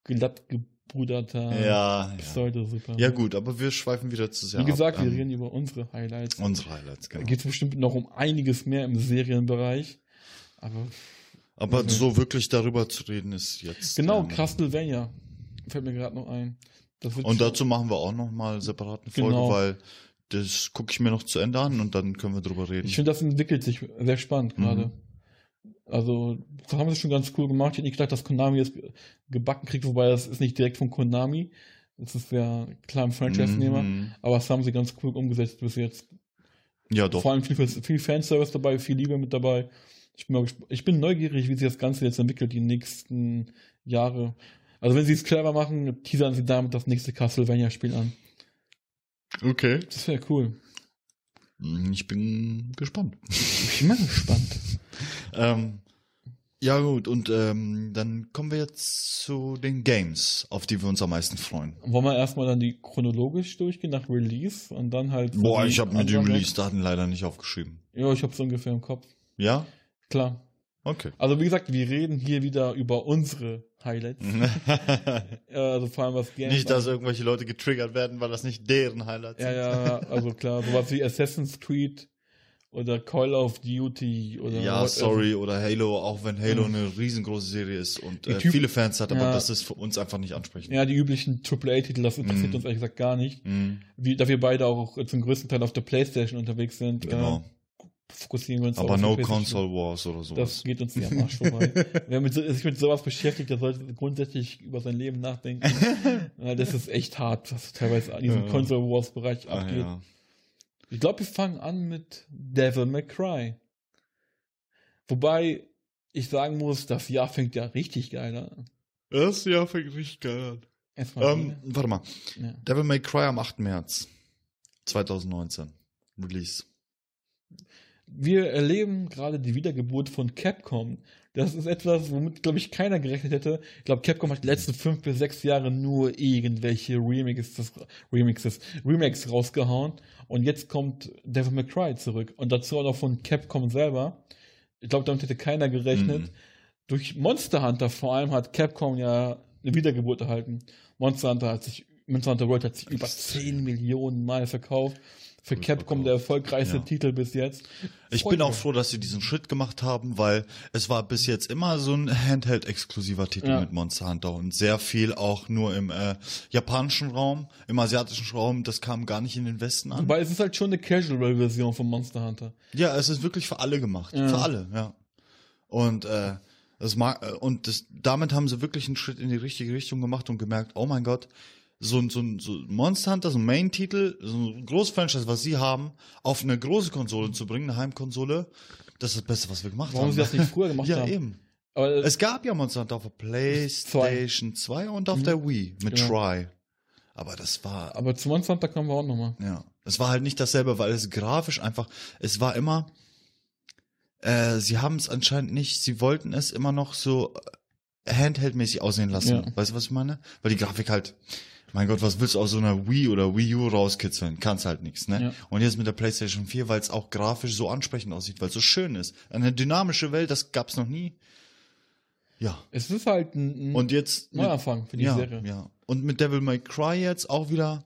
glatt gebruderter Ja, ja. Pseudo-Super. Ja gut, aber wir schweifen wieder zu sehr Wie gesagt, ab. wir Ähm, reden über unsere Highlights. Unsere Highlights, Da genau. geht es bestimmt noch um einiges mehr im Serienbereich. Aber Aber Mhm. so wirklich darüber zu reden ist jetzt. Genau, ähm, Castlevania. Fällt mir gerade noch ein. Und dazu machen wir auch noch mal separat eine Folge, Genau. weil das gucke ich mir noch zu Ende an und dann können wir drüber reden. ich finde, das entwickelt sich sehr spannend Mhm. gerade. Also, das haben sie schon ganz cool gemacht. Ich hätte nicht gedacht, dass Konami ge- gebacken kriegt, wobei das ist nicht direkt von Konami. Das ist ja klar ein Franchise-Nehmer. Mhm. Aber das haben sie ganz cool umgesetzt bis jetzt. Ja, doch. Vor allem viel, viel Fanservice dabei, viel Liebe mit dabei. Ich bin, ich bin neugierig, wie sich das Ganze jetzt entwickelt, die nächsten Jahre. Also, wenn sie es clever machen, teasern sie damit das nächste Castlevania-Spiel an. Okay. Das wäre cool. Ich bin gespannt. Ich bin mal gespannt. *laughs* Ähm, ja gut, und ähm, dann kommen wir jetzt zu den Games, auf die wir uns am meisten freuen. Wollen wir erstmal dann die chronologisch durchgehen nach Release und dann halt. Boah, ich habe mir die Release-Daten leider nicht aufgeschrieben. Ja, ich habe so ungefähr im Kopf. Ja? Klar. Okay. Also wie gesagt, wir reden hier wieder über unsere Highlights. *laughs* Äh, also vor allem was Games. Mhm. nicht, dass irgendwelche Leute getriggert werden, weil das nicht deren Highlights Ja, sind. ja, also klar, sowas wie Assassin's Creed oder Call of Duty oder Ja, sorry, oder Halo, auch wenn Halo Ja. eine riesengroße Serie ist und äh, viele Fans hat, aber Ja. das ist für uns einfach nicht ansprechend. Ja, die üblichen AAA-Titel, das interessiert Mhm. uns ehrlich gesagt gar nicht. Mhm, Wie, da wir beide auch zum größten Teil auf der Playstation unterwegs sind, genau. äh, fokussieren wir uns aber no. Console Wars oder sowas. Das geht uns nicht am Arsch vorbei. *laughs* Wer mit, sich mit sowas beschäftigt, der sollte grundsätzlich über sein Leben nachdenken. *laughs* Ja, das ist echt hart, was teilweise an diesem Ja. Console Wars Bereich ah, abgeht. ja. Ich glaube, wir fangen an mit Devil May Cry. Wobei ich sagen muss, das Jahr fängt ja richtig geil an. Das Jahr fängt richtig geil an. Ähm, warte mal. ja. Devil May Cry am 8. März 2019. Release. Wir erleben gerade die Wiedergeburt von Capcom. Das ist etwas, womit, glaube ich, keiner gerechnet hätte. Ich glaube, Capcom hat die letzten fünf bis sechs Jahre nur irgendwelche Remixes, Remixes, Remakes rausgehauen. Und jetzt kommt Devil May Cry zurück. Und dazu auch noch von Capcom selber. Ich glaube, damit hätte keiner gerechnet. Mhm. Durch Monster Hunter vor allem hat Capcom ja eine Wiedergeburt erhalten. Monster Hunter hat sich, Monster Hunter World hat sich über 10 Millionen Mal verkauft. Für Capcom der erfolgreichste Ja. Titel bis jetzt. Ich Freut bin auch froh, dass sie diesen Schritt gemacht haben, weil es war bis jetzt immer so ein Handheld-exklusiver Titel Ja. mit Monster Hunter und sehr viel auch nur im äh, japanischen Raum, im asiatischen Raum, das kam gar nicht in den Westen an. Wobei es ist halt schon eine Casual-Version von Monster Hunter. Ja, es ist wirklich für alle gemacht, Ja. für alle, ja. Und äh, das mag, äh, und das, damit haben sie wirklich einen Schritt in die richtige Richtung gemacht und gemerkt, oh mein Gott, so ein so, ein- so ein Monster Hunter, so ein Main-Titel, so ein großes Franchise, was sie haben, auf eine große Konsole zu bringen, eine Heimkonsole, das ist das Beste, was wir gemacht Warum haben. sie das nicht früher gemacht ja, haben. eben. Aber Es gab ja Monster Hunter auf der PlayStation 2 und auf der Wii mit Genau. Try. Aber das war, aber zu Monster Hunter kommen wir auch nochmal. ja, es war halt nicht dasselbe, weil es grafisch einfach, es war immer, äh, sie haben es anscheinend nicht, sie wollten es immer noch so äh, handheldmäßig aussehen lassen. Ja. Weißt du, was ich meine? Weil die Grafik halt, mein Gott, was willst du aus so einer Wii oder Wii U rauskitzeln? Kannst halt nichts, ne? Ja. Und jetzt mit der PlayStation 4, weil es auch grafisch so ansprechend aussieht, weil es so schön ist. Eine dynamische Welt, das gab's noch nie. Ja. Es ist halt ein, ein Und jetzt Neuanfang für die ja, Serie. Ja. Und mit Devil May Cry jetzt auch wieder,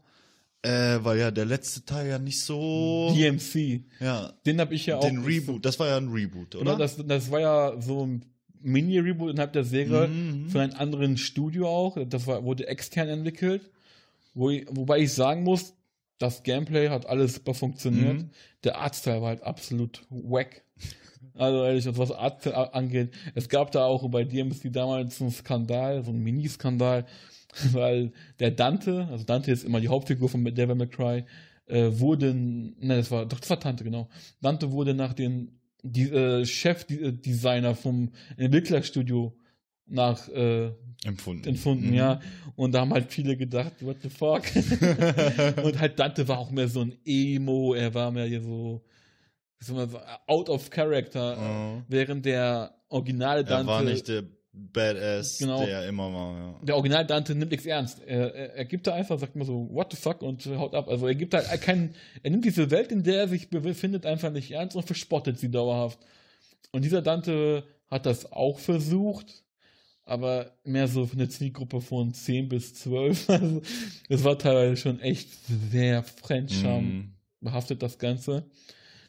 äh, weil ja der letzte Teil ja nicht so. DMC. ja. Den habe ich ja auch. Den Reboot, das war ja ein Reboot, Oder? oder? Das, das war ja so ein Mini-Reboot innerhalb der Serie Mhm. von einem anderen Studio auch. Das war, wurde extern entwickelt. Wo ich, wobei ich sagen muss, das Gameplay hat alles super funktioniert. Mhm. Der Artstyle war halt absolut wack. Also ehrlich, was Artstyle angeht. Es gab da auch bei DMC damals einen Skandal, so einen Mini-Skandal, *laughs* weil der Dante, also Dante ist immer die Hauptfigur von Devil May Cry, äh, wurde, ne, das war, doch, das war Tante, genau. Dante wurde nach den die, äh, Chefdesigner vom Entwicklerstudio nach äh, Empfunden. empfunden, Mhm. ja. Und da haben halt viele gedacht, what the fuck? *laughs* und halt Dante war auch mehr so ein Emo, er war mehr hier so, sagen, out of character, Oh. während der originale Er Dante, war nicht der Badass, Genau. der immer war, ja. der original Dante nimmt nichts ernst. Er, er, er gibt da einfach, sagt immer so, what the fuck und haut ab. Also er gibt halt keinen, er nimmt diese Welt, in der er sich befindet, einfach nicht ernst und verspottet sie dauerhaft. Und dieser Dante hat das auch versucht, aber mehr so für eine Zielgruppe von 10 bis 12. *laughs* Also das war teilweise schon echt sehr Fremdscham Mhm. behaftet, das Ganze.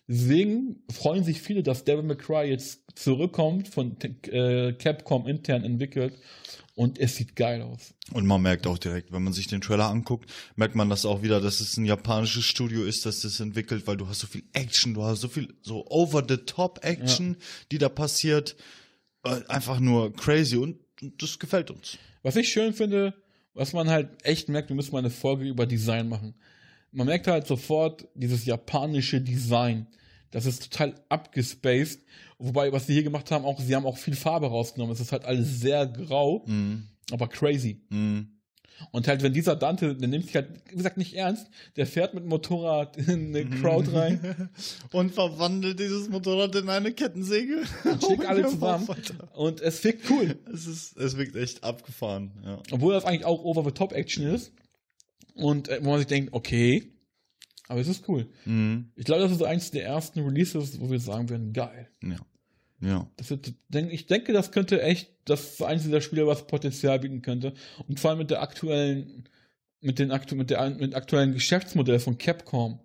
Deswegen freuen sich viele, dass Devil May Cry jetzt zurückkommt, von äh, Capcom intern entwickelt und es sieht geil aus. Und man merkt auch direkt, wenn man sich den Trailer anguckt, merkt man das auch wieder, dass es ein japanisches Studio ist, das das entwickelt, weil du hast so viel Action, du hast so viel so over-the-top-Action, die da passiert. Äh, Einfach nur crazy und das gefällt uns. Was ich schön finde, was man halt echt merkt, wir müssen mal eine Folge über Design machen. Man merkt halt sofort dieses japanische Design. Das ist total abgespaced. Wobei, was sie hier gemacht haben, auch, sie haben auch viel Farbe rausgenommen. Es ist halt alles sehr grau, Mhm. aber crazy. Mhm. Und halt, wenn dieser Dante, der nimmt sich halt, wie gesagt, nicht ernst, der fährt mit dem Motorrad in eine Crowd rein *laughs* Und verwandelt dieses Motorrad in eine Kettensäge. und schickt alle Hör zusammen. Und es wirkt cool. Es ist, es wirkt echt abgefahren, ja. Obwohl das eigentlich auch Over-the-Top-Action ist. Und äh, wo man sich denkt, okay, aber es ist cool. Mhm. Ich glaube, das ist eins der ersten Releases, wo wir sagen werden, geil. Ja. Ja. Das ich denke, das könnte echt, das ist eins dieser Spiele, was Potenzial bieten könnte. Und vor allem mit der aktuellen, mit den aktu mit der mit aktuellen Geschäftsmodell von Capcom,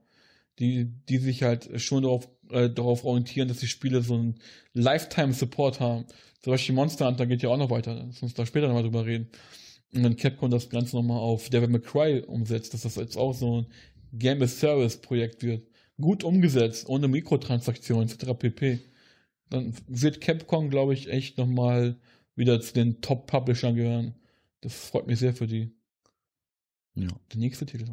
die, die sich halt schon darauf, äh, darauf orientieren, dass die Spiele so einen Lifetime-Support haben. Zum Beispiel Monster Hunter geht ja auch noch weiter, lass uns da später nochmal drüber reden. Und dann Capcom das Ganze nochmal auf Devil May Cry umsetzt, dass das jetzt auch so ein Game as Service Projekt wird. Gut umgesetzt, ohne Mikrotransaktionen etc. pp. Dann wird Capcom, glaube ich, echt nochmal wieder zu den Top-Publishern gehören. Das freut mich sehr für die. ja. Der nächste Titel.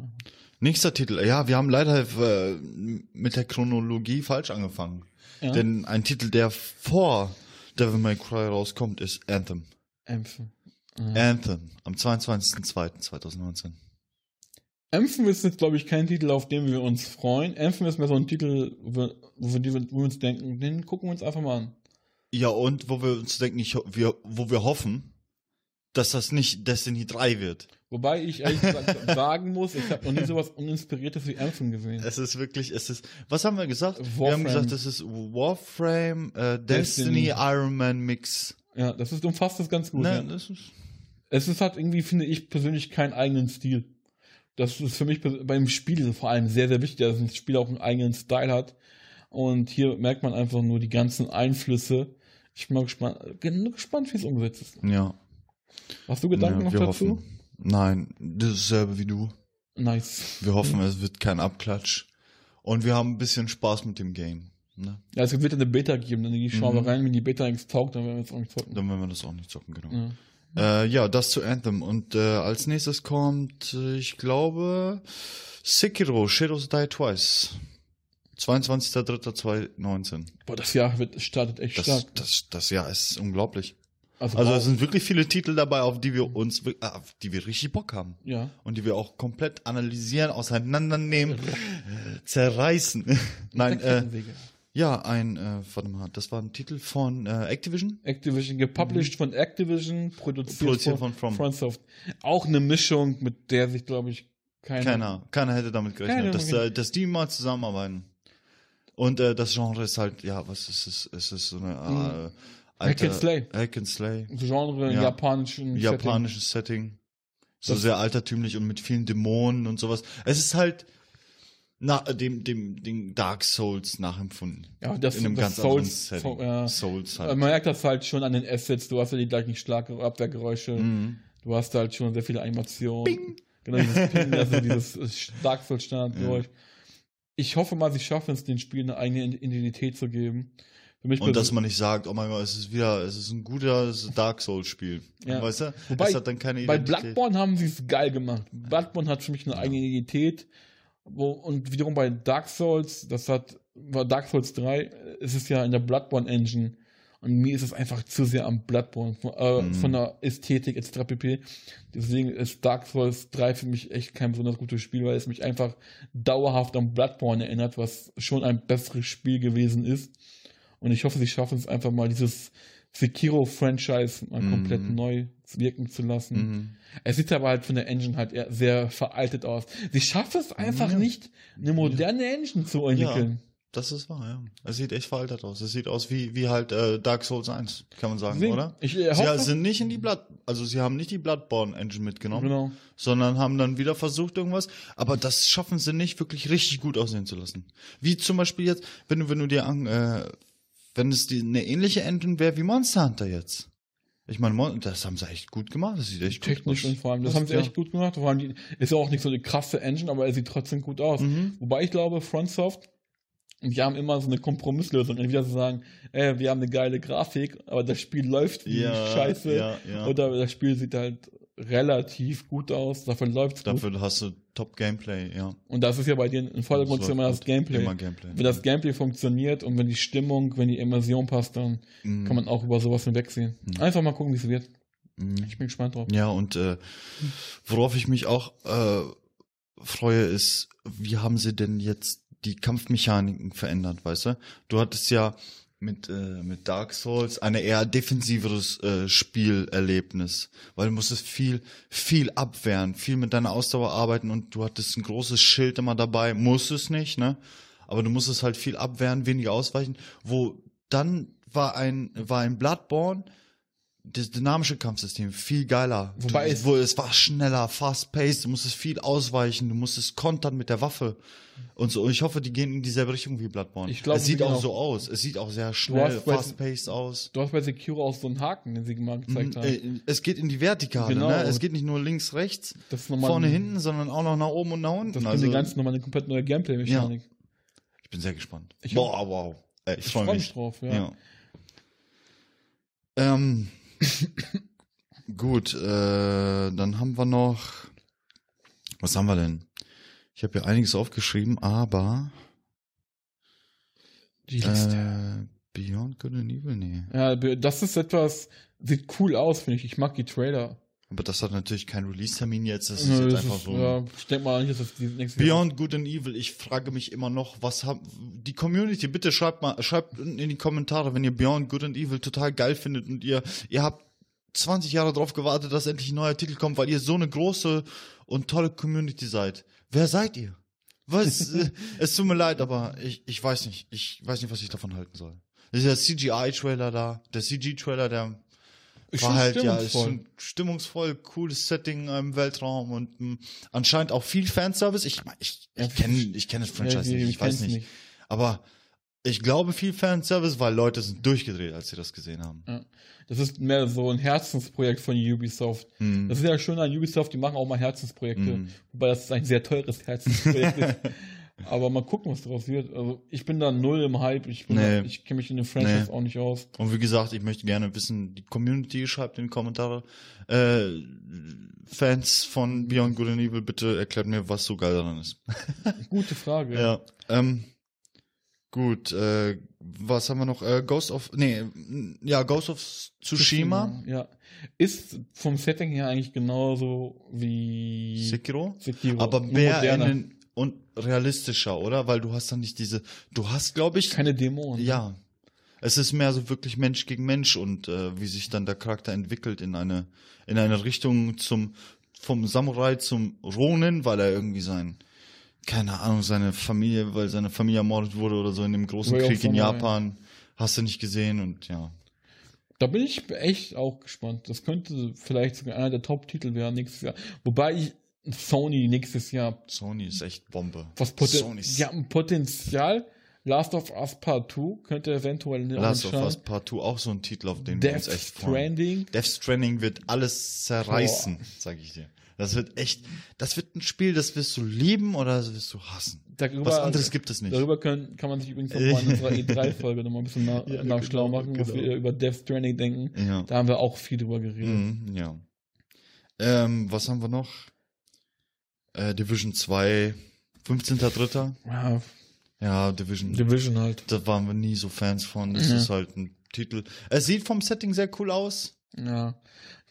Nächster Titel. Ja, wir haben leider äh, mit der Chronologie falsch angefangen. Ja. Denn ein Titel, der vor Devil May Cry rauskommt, ist Anthem. Ämpfe. Anthem. Am 22.02.2019. Anthem ist jetzt, glaube ich, kein Titel, auf den wir uns freuen. Anthem ist mehr so ein Titel, wo wir, wo wir, wo wir uns denken, den gucken wir uns einfach mal an. Ja, und wo wir uns denken, ich, wir, wo wir hoffen, dass das nicht Destiny 3 wird. Wobei ich ehrlich gesagt *laughs* sagen muss, ich habe noch nie sowas Uninspiriertes wie Anthem gesehen. Es ist wirklich, es ist, was haben wir gesagt? Wir Warframe. haben gesagt, das ist Warframe, äh, Destiny, Destiny. Iron Man Mix. Ja, das ist umfasst das ganz gut. Ne, ja. das ist, Es ist halt irgendwie, finde ich persönlich, keinen eigenen Stil. Das ist für mich beim Spiel vor allem sehr, sehr wichtig, dass ein Spiel auch einen eigenen Style hat. Und hier merkt man einfach nur die ganzen Einflüsse. Ich bin mal gespannt, bin gespannt wie es umgesetzt ist. ja. Hast du Gedanken ja, noch dazu? hoffen. Nein, dasselbe wie du. Nice. Wir hoffen, es wird kein Abklatsch. Und wir haben ein bisschen Spaß mit dem Game. Ne? Ja, es wird eine Beta geben, dann schauen wir Mhm. rein, wenn die Beta nichts taugt, dann werden wir es auch nicht zocken. Dann werden wir das auch nicht zocken, genau. Ja. Äh, ja, das zu Anthem. Und äh, als nächstes kommt, äh, ich glaube, Sekiro, Shadows Die Twice. 22.03.2019. Boah, das Jahr wird, startet echt Das, stark. das, das Jahr ist unglaublich. Also, Also es sind wirklich viele Titel dabei, auf die wir uns, ah, auf die wir richtig Bock haben. ja. Und die wir auch komplett analysieren, auseinandernehmen, zerreißen. *laughs* Nein, äh. Ja, ein, äh, warte mal, das war ein Titel von äh, Activision. Activision, gepublished von Activision, produziert, Mhm. Produziert von, von From. FromSoft. Auch eine Mischung, mit der sich, glaube ich, keiner. Keiner, keiner hätte damit gerechnet, dass, äh, dass die mal zusammenarbeiten. Und äh, das Genre ist halt, ja, was ist es? Es ist so eine äh, Hack and Slay. Hack and Slay. Genre in Ja. japanischen Japanisches Setting. So Das- sehr altertümlich und mit vielen Dämonen und sowas. Es ist halt na, dem, dem, dem Dark Souls nachempfunden. Ja, das, In einem das ganz Souls, Setting. so, ja. Souls Man halt. merkt das halt schon an den Assets. Du hast ja die gleichen Schlag Abwehrgeräusche. Mhm. Du hast halt schon sehr viele Animationen. Genau, dieses Ping, also dieses *laughs* Dark Souls Standardgeräusch. Ich hoffe mal, sie schaffen es, den Spielen eine eigene Identität zu geben. Und dass man nicht sagt, oh mein Gott, es ist wieder, es ist ein guter Dark Souls Spiel. Ja. Weißt du? Wobei, es hat dann keine Bei Identität. Bloodborne haben sie es geil gemacht. Bloodborne hat für mich eine eigene Identität. Wo, und wiederum bei Dark Souls, das hat, war Dark Souls 3, es ist ja in der Bloodborne Engine. Und mir ist es einfach zu sehr am Bloodborne, von, äh, Mhm. von der Ästhetik etc. pp. Deswegen ist Dark Souls 3 für mich echt kein besonders gutes Spiel, weil es mich einfach dauerhaft an Bloodborne erinnert, was schon ein besseres Spiel gewesen ist. Und ich hoffe, sie schaffen es einfach mal, dieses Sekiro-Franchise mal Mhm. komplett neu wirken zu lassen. Mhm. Es sieht aber halt von der Engine halt eher sehr veraltet aus. Sie schaffen es einfach Ja. nicht, eine moderne Engine zu entwickeln. Das ist wahr, ja. Es sieht echt veraltet aus. Es sieht aus wie, wie halt äh, Dark Souls 1, kann man sagen, Deswegen, oder? Ich äh, Sie hoffe, sind nicht in die Blood, also sie haben nicht die Bloodborne Engine mitgenommen, genau. sondern haben dann wieder versucht irgendwas, aber das schaffen sie nicht wirklich richtig gut aussehen zu lassen. Wie zum Beispiel jetzt, wenn du, wenn du dir an, äh, wenn es die, eine ähnliche Engine wäre wie Monster Hunter jetzt. Ich meine, das haben sie echt gut gemacht, das sieht echt Technisch gut aus. und vor allem, das, Das- haben sie ja. echt gut gemacht. Vor allem die, ist ja auch nicht so eine krasse Engine, aber er sieht trotzdem gut aus. Mhm. Wobei ich glaube, FrontSoft, die haben immer so eine Kompromisslösung. Entweder sie sagen, äh, wir haben eine geile Grafik, aber das Spiel läuft wie Ja, scheiße. ja. Oder das Spiel sieht halt relativ gut aus, dafür läuft es gut. Dafür hast du Top Gameplay, ja. Und das ist ja bei denen im Vordergrund immer das gut. Gameplay. Immer Gameplay. Wenn das Gameplay funktioniert und wenn die Stimmung, wenn die Immersion passt, dann Mhm. kann man auch über sowas hinwegsehen. Einfach mal gucken, wie es wird. Mhm. Ich bin gespannt drauf. Ja, und äh, worauf ich mich auch äh, freue, ist, wie haben sie denn jetzt die Kampfmechaniken verändert, weißt du? Du hattest ja mit, äh, mit Dark Souls eine eher defensiveres äh, Spielerlebnis, weil du musstest viel, viel abwehren, viel mit deiner Ausdauer arbeiten und du hattest ein großes Schild immer dabei, musstest nicht, ne? Aber du musstest halt viel abwehren, weniger ausweichen, wo dann war ein, war ein Bloodborne, das dynamische Kampfsystem viel geiler. Wobei du, es- wo es war schneller, fast paced, du musstest viel ausweichen, du musstest kontern mit der Waffe und so. Und ich hoffe, die gehen in dieselbe Richtung wie Bloodborne. Ich glaube, es sieht gehen auch so aus. Es sieht auch sehr schnell, fast paced aus. Du hast bei Sekiro auch so einen Haken, den sie mal gezeigt haben. Äh, Es geht in die Vertikale, Genau. ne? Es geht nicht nur links, rechts, ist vorne, ein- hinten, sondern auch noch nach oben und nach unten. Das bringt also, ganz nochmal eine komplett neue Gameplay-Mechanik. ich bin sehr gespannt. Ich Boah, wow. Ey, ich Ich freue mich drauf, ja. Ja. Ähm, gut, äh, dann haben wir noch. Was haben wir denn? Ich habe ja einiges aufgeschrieben, aber Die Liste. äh, Beyond Good and Evil, nee. Ja, das ist etwas, sieht cool aus, finde ich. Ich mag die Trailer. Aber das hat natürlich keinen Release-Termin jetzt. Das ist Nö, jetzt das einfach ist, so. ja, ich denke mal dass das die nächste Jahr- Beyond Good and Evil, ich frage mich immer noch, was haben die Community, bitte schreibt mal, schreibt unten in die Kommentare, wenn ihr Beyond Good and Evil total geil findet und ihr, ihr habt 20 Jahre darauf gewartet, dass endlich ein neuer Titel kommt, weil ihr so eine große und tolle Community seid. Wer seid ihr? Was? *laughs* es tut mir leid, aber ich, ich weiß nicht. Ich weiß nicht, was ich davon halten soll. Dieser CGI-Trailer da, der CG-Trailer, der Ist war halt, ja, ist schon stimmungsvoll, cooles Setting im Weltraum und mh, anscheinend auch viel Fanservice. Ich, ich, Ja, ich kenne ich kenn das Franchise Ja, nicht, ich weiß kennen's nicht. Aber ich glaube viel Fanservice, weil Leute sind durchgedreht, als sie das gesehen haben. Ja. Das ist mehr so ein Herzensprojekt von Ubisoft. Hm. Das ist ja schön an Ubisoft, die machen auch mal Herzensprojekte. Mhm. Wobei das ein sehr teures Herzensprojekt *laughs* ist. Aber mal gucken, was daraus wird. Also ich bin da null im Hype. Ich, Nee. da, ich kenne mich in den Franchise Nee. auch nicht aus. Und wie gesagt, ich möchte gerne wissen, die Community schreibt in die Kommentare, äh, Fans von Beyond Good and Evil, bitte erklärt mir, was so geil daran ist. *laughs* Gute Frage. Ja, ähm, gut, äh, was haben wir noch? Äh, Ghost of, nee, ja, Ghost of Tsushima, Ja. Ist vom Setting her eigentlich genauso wie Sekiro, Sekiro. aber mehr in den, und realistischer, oder? Weil du hast dann nicht diese, du hast, glaube ich, Keine Dämonen. ja, es ist mehr so wirklich Mensch gegen Mensch und äh, wie sich dann der Charakter entwickelt in eine, in eine Richtung zum, vom Samurai zum Ronin, weil er irgendwie sein, keine Ahnung, seine Familie, weil seine Familie ermordet wurde oder so in dem großen Way Krieg in. Japan, hast du nicht gesehen und ja. Da bin ich echt auch gespannt. Das könnte vielleicht sogar einer der Top-Titel werden nächstes Jahr. Wobei ich Sony nächstes Jahr Sony ist echt Bombe. was Poten Sony ist die haben Potenzial. Last of Us Part 2 könnte eventuell eine Last of Us Part 2 auch so ein Titel, auf den wir Death uns echt freuen. Stranding. Death Stranding wird alles zerreißen, sag ich dir. Das wird echt, das wird ein Spiel, das wirst du lieben oder das wirst du hassen. Darüber, Was anderes gibt es nicht. Darüber können, kann man sich übrigens auch mal in unserer E3-Folge nochmal ein bisschen nach, *laughs* Ja, nach schlau genau, machen, was genau. wir über Death Stranding denken. Ja. Da haben wir auch viel drüber geredet. Mhm, ja. Ähm, was haben wir noch? Äh, Division 2, 15.3. Ja, Ja, Division. Division halt. da waren wir nie so Fans von. Das Ja. ist halt ein Titel. Es sieht vom Setting sehr cool aus. Ja.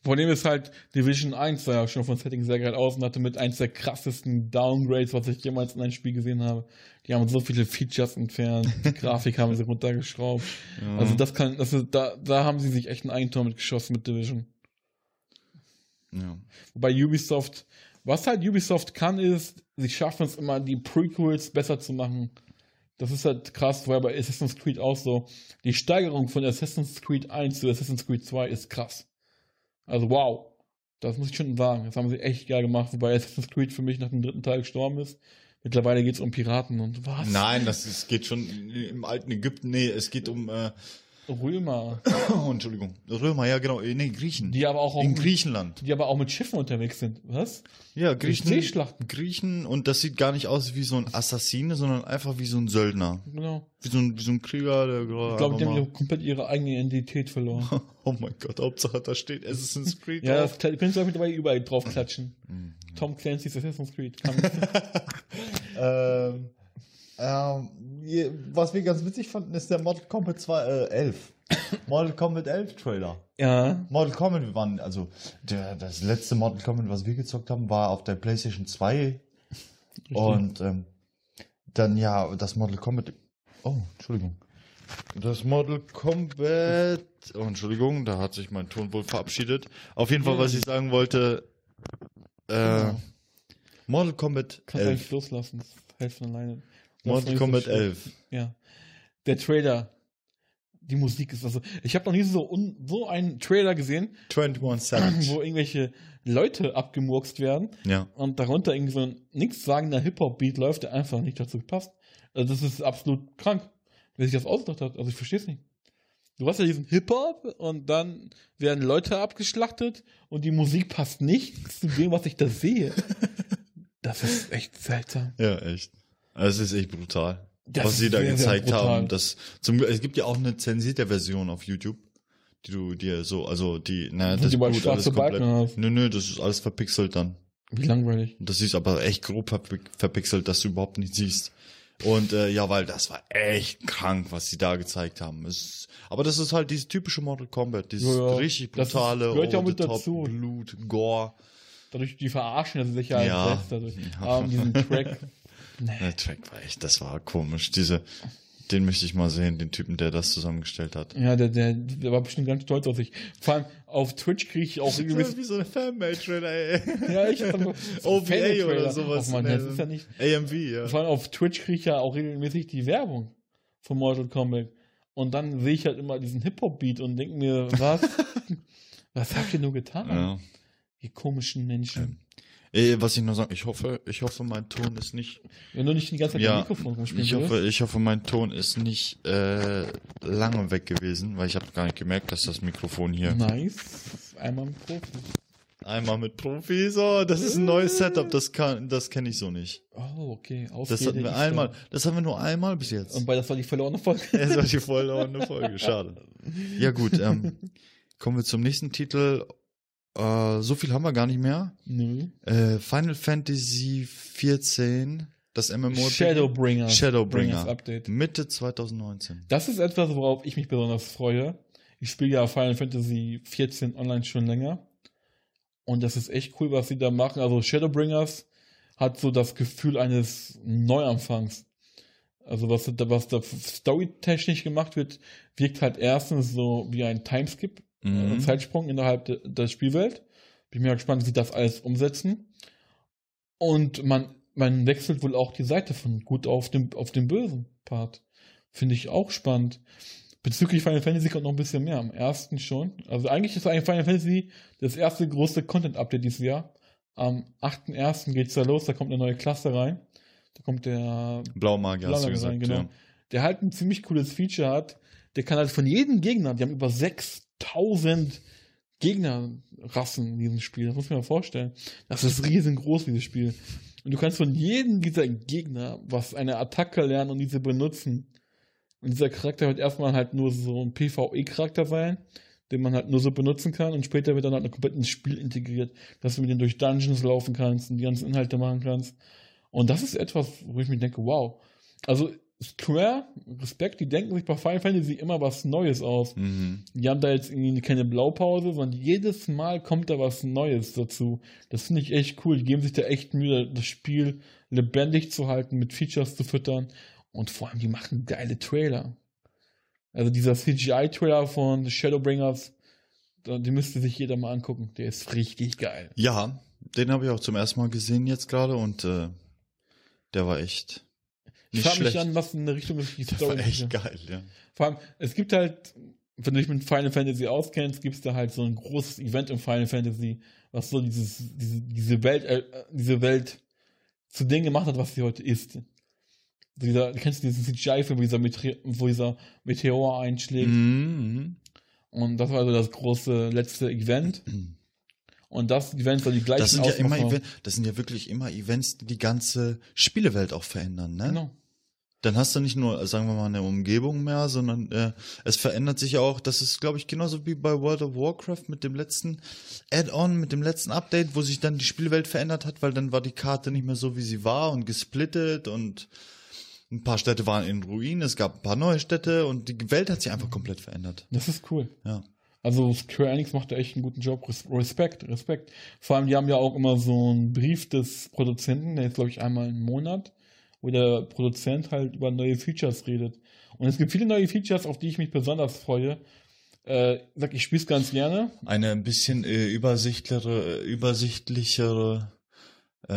Problem ist halt, Division 1 sah ja schon von Setting sehr geil aus und hatte mit eins der krassesten Downgrades, was ich jemals in einem Spiel gesehen habe. Die haben so viele Features entfernt, die *laughs* Grafik haben sie runtergeschraubt. Ja. Also das kann, das ist, da, da haben sie sich echt ein Eigentor mitgeschossen mit Division. ja. Wobei Ubisoft, was halt Ubisoft kann, ist, sie schaffen es immer, die Prequels besser zu machen. Das ist halt krass, weil bei Assassin's Creed auch so. Die Steigerung von Assassin's Creed 1 zu Assassin's Creed 2 ist krass. Also wow. Das muss ich schon sagen. Das haben sie echt geil gemacht, wobei Assassin's Creed für mich nach dem dritten Teil gestorben ist. Mittlerweile geht es um Piraten und was? Nein, das ist, geht schon im alten Ägypten. Nee, es geht um, äh, Römer. oh, *coughs* Entschuldigung, Römer, ja genau, äh, nee, Griechen. Die aber auch, auch in mit, Griechenland. die aber auch mit Schiffen unterwegs sind. Was? Ja, Griechen. Seeschlachten. Griechen und das sieht gar nicht aus wie so ein Assassine, sondern einfach wie so ein Söldner. Genau. Wie so ein, wie so ein Krieger, der gerade Ich glaube, die haben komplett ihre eigene Identität verloren. *laughs* Oh mein Gott, Hauptsache da steht Assassin's Creed Ja, drauf. das könntest du mittlerweile überall drauf klatschen. Mhm. Tom Clancy's Assassin's Creed. *laughs* Ähm, ähm, was wir ganz witzig fanden, ist der Mortal Kombat 2, äh, 11. Mortal Kombat 11 Trailer. ja. Mortal Kombat, wir waren, also der, das letzte Mortal Kombat, was wir gezockt haben, war auf der PlayStation 2. Und ähm, dann ja, das Mortal Kombat. Oh, Entschuldigung. Das Mortal Kombat. Oh, Entschuldigung, da hat sich mein Ton wohl verabschiedet. Auf jeden Fall, was ich sagen wollte. Äh, Genau. Mortal Kombat Kannst du eigentlich 11. loslassen. Von alleine. Mortal so Kombat schlimm. 11. Ja. Der Trailer. Die Musik ist also. Ich habe noch nie so, un, so einen Trailer gesehen, 21 Savage. wo irgendwelche Leute abgemurkst werden ja. und darunter irgendwie so ein nichtssagender Hip-Hop-Beat läuft, der einfach nicht dazu passt. Also das ist absolut krank, wer sich das ausgedacht hat. Also ich verstehe es nicht. Du hast ja diesen Hip-Hop und dann werden Leute abgeschlachtet und die Musik passt nicht zu dem, was ich da sehe. *laughs* Das ist echt seltsam. Ja, echt. Also Es ist echt brutal. Das was ist sie da gezeigt haben. Das zum, es gibt ja auch eine zensierte Version auf YouTube, die du dir so, also die, na, das du mal Blut schwarze Balken. Nö, nö, das ist alles verpixelt dann. Wie langweilig. Das ist aber echt grob verpi- verpixelt, dass du überhaupt nicht siehst, Und äh, ja, weil das war echt krank, was sie da gezeigt haben. Es, aber das ist halt dieses typische Mortal Kombat, dieses Ja, ja. richtig Das ist- brutale, gehört ja mit top, dazu. Blut, Gore. Dadurch, die verarschen das sicher Ja. als selbst dadurch. Aber diesen *laughs* Track. Nee. Der Track war echt, das war komisch. Diese, den möchte ich mal sehen, den Typen, der das zusammengestellt hat. Ja, der, der, der war bestimmt ganz stolz auf sich. Vor allem auf Twitch kriege ich auch regelmäßig. wie so eine Fanmade-Trailer, ey. ja, ich hab dann *laughs* so OVA oder sowas. Oh Mann, das ist ja nicht. AMV, ja. Vor allem auf Twitch kriege ich ja auch regelmäßig die Werbung von Mortal Kombat. Und dann sehe ich halt immer diesen Hip-Hop-Beat und denke mir, was? *laughs* was habt ihr nur getan? ja. Ihr komischen Menschen. Äh, was ich nur sagen, ich hoffe, ich hoffe, mein Ton ist nicht, Wenn du nicht die ganze Zeit Ja, Mikrofon rumspielen ich hoffe, ich hoffe, mein Ton ist nicht äh, lange weg gewesen, weil ich habe gar nicht gemerkt, dass das Mikrofon hier Nice. Einmal mit Profi. einmal mit Profis, oh, das ist ein neues Setup, das kann, das kenne ich so nicht. Oh, okay. Das Ausrede hatten wir einmal, da. das haben wir nur einmal bis jetzt. Und weil das war die verlorene Folge. *laughs* Es war die verlorene Folge, schade. Ja gut, ähm, *laughs* kommen wir zum nächsten Titel. Äh, so viel haben wir gar nicht mehr. Nö. Äh, Final Fantasy 14, das MMO. Shadowbringer. Shadowbringer. Update. Mitte 2019. Das ist etwas, worauf ich mich besonders freue. Ich spiele ja Final Fantasy 14 online schon länger. Und das ist echt cool, was sie da machen. Also Shadowbringers hat so das Gefühl eines Neuanfangs. Also was da, was da storytechnisch gemacht wird, wirkt halt erstens so wie ein Timeskip, Mhm. äh, Zeitsprung innerhalb de, der Spielwelt. Bin mir gespannt, wie sie das alles umsetzen. Und man, man wechselt wohl auch die Seite von gut auf den, auf den bösen Part. Finde ich auch spannend. Bezüglich Final Fantasy kommt noch ein bisschen mehr. Am ersten schon. Also eigentlich ist eigentlich Final Fantasy das erste große Content-Update dieses Jahr. Am 8.1. geht's da los, da kommt eine neue Klasse rein. Da kommt der Blaumagier hast du Blaumagier gesagt, rein, genau. ja. der halt ein ziemlich cooles Feature hat. Der kann halt von jedem Gegner, die haben über 6000 Gegnerrassen in diesem Spiel. Das muss man mal vorstellen. Das ist riesengroß, dieses Spiel. Und du kannst von jedem dieser Gegner was eine Attacke lernen und diese benutzen. Und dieser Charakter wird erstmal halt nur so ein PvE-Charakter sein, den man halt nur so benutzen kann und später wird dann halt komplett ins Spiel integriert, dass du mit denen durch Dungeons laufen kannst und die ganzen Inhalte machen kannst. Und das ist etwas, wo ich mir denke, wow. Also Square, Respekt, die denken sich bei Final Fantasy immer was Neues aus. Mhm. Die haben da jetzt irgendwie keine Blaupause, sondern jedes Mal kommt da was Neues dazu. Das finde ich echt cool. Die geben sich da echt Mühe, das Spiel lebendig zu halten, mit Features zu füttern. Und vor allem, die machen geile Trailer. Also dieser CGI-Trailer von Shadowbringers, den müsste sich jeder mal angucken. Der ist richtig geil. Ja, den habe ich auch zum ersten Mal gesehen jetzt gerade und äh, der war echt Ich frage mich an, was in der Richtung ist die Story. war echt geil, ja. Vor allem, es gibt halt, wenn du dich mit Final Fantasy auskennst, gibt es da halt so ein großes Event im Final Fantasy, was so dieses, diese, diese Welt, äh, diese Welt zu dem gemacht hat, was sie heute ist. Dieser, kennst du diesen CGI-Film, wo dieser, Meteor, wo dieser Meteor einschlägt? Mhm. Und das war so das große letzte Event. *clears throat* Und das Event soll die gleichen Das sind ja immer Ausmaße- Even das sind ja wirklich immer Events, die die ganze Spielewelt auch verändern, ne? Genau. Dann hast du nicht nur, sagen wir mal, eine Umgebung mehr, sondern äh, es verändert sich ja auch, das ist, glaube ich, genauso wie bei World of Warcraft mit dem letzten Add-on, mit dem letzten Update, wo sich dann die Spielwelt verändert hat, weil dann war die Karte nicht mehr so, wie sie war und gesplittet und ein paar Städte waren in Ruinen, es gab ein paar neue Städte und die Welt hat sich einfach komplett verändert. Das ist cool. Ja. Also Square Enix macht da echt einen guten Job. Res- Respekt, Respekt. Vor allem, die haben ja auch immer so einen Brief des Produzenten, der ist, glaube ich, einmal im Monat, wo der Produzent halt über neue Features redet. Und es gibt viele neue Features, auf die ich mich besonders freue. Äh, sag, ich spiele es ganz gerne. Eine ein bisschen äh, übersichtlichere, übersichtlichere äh,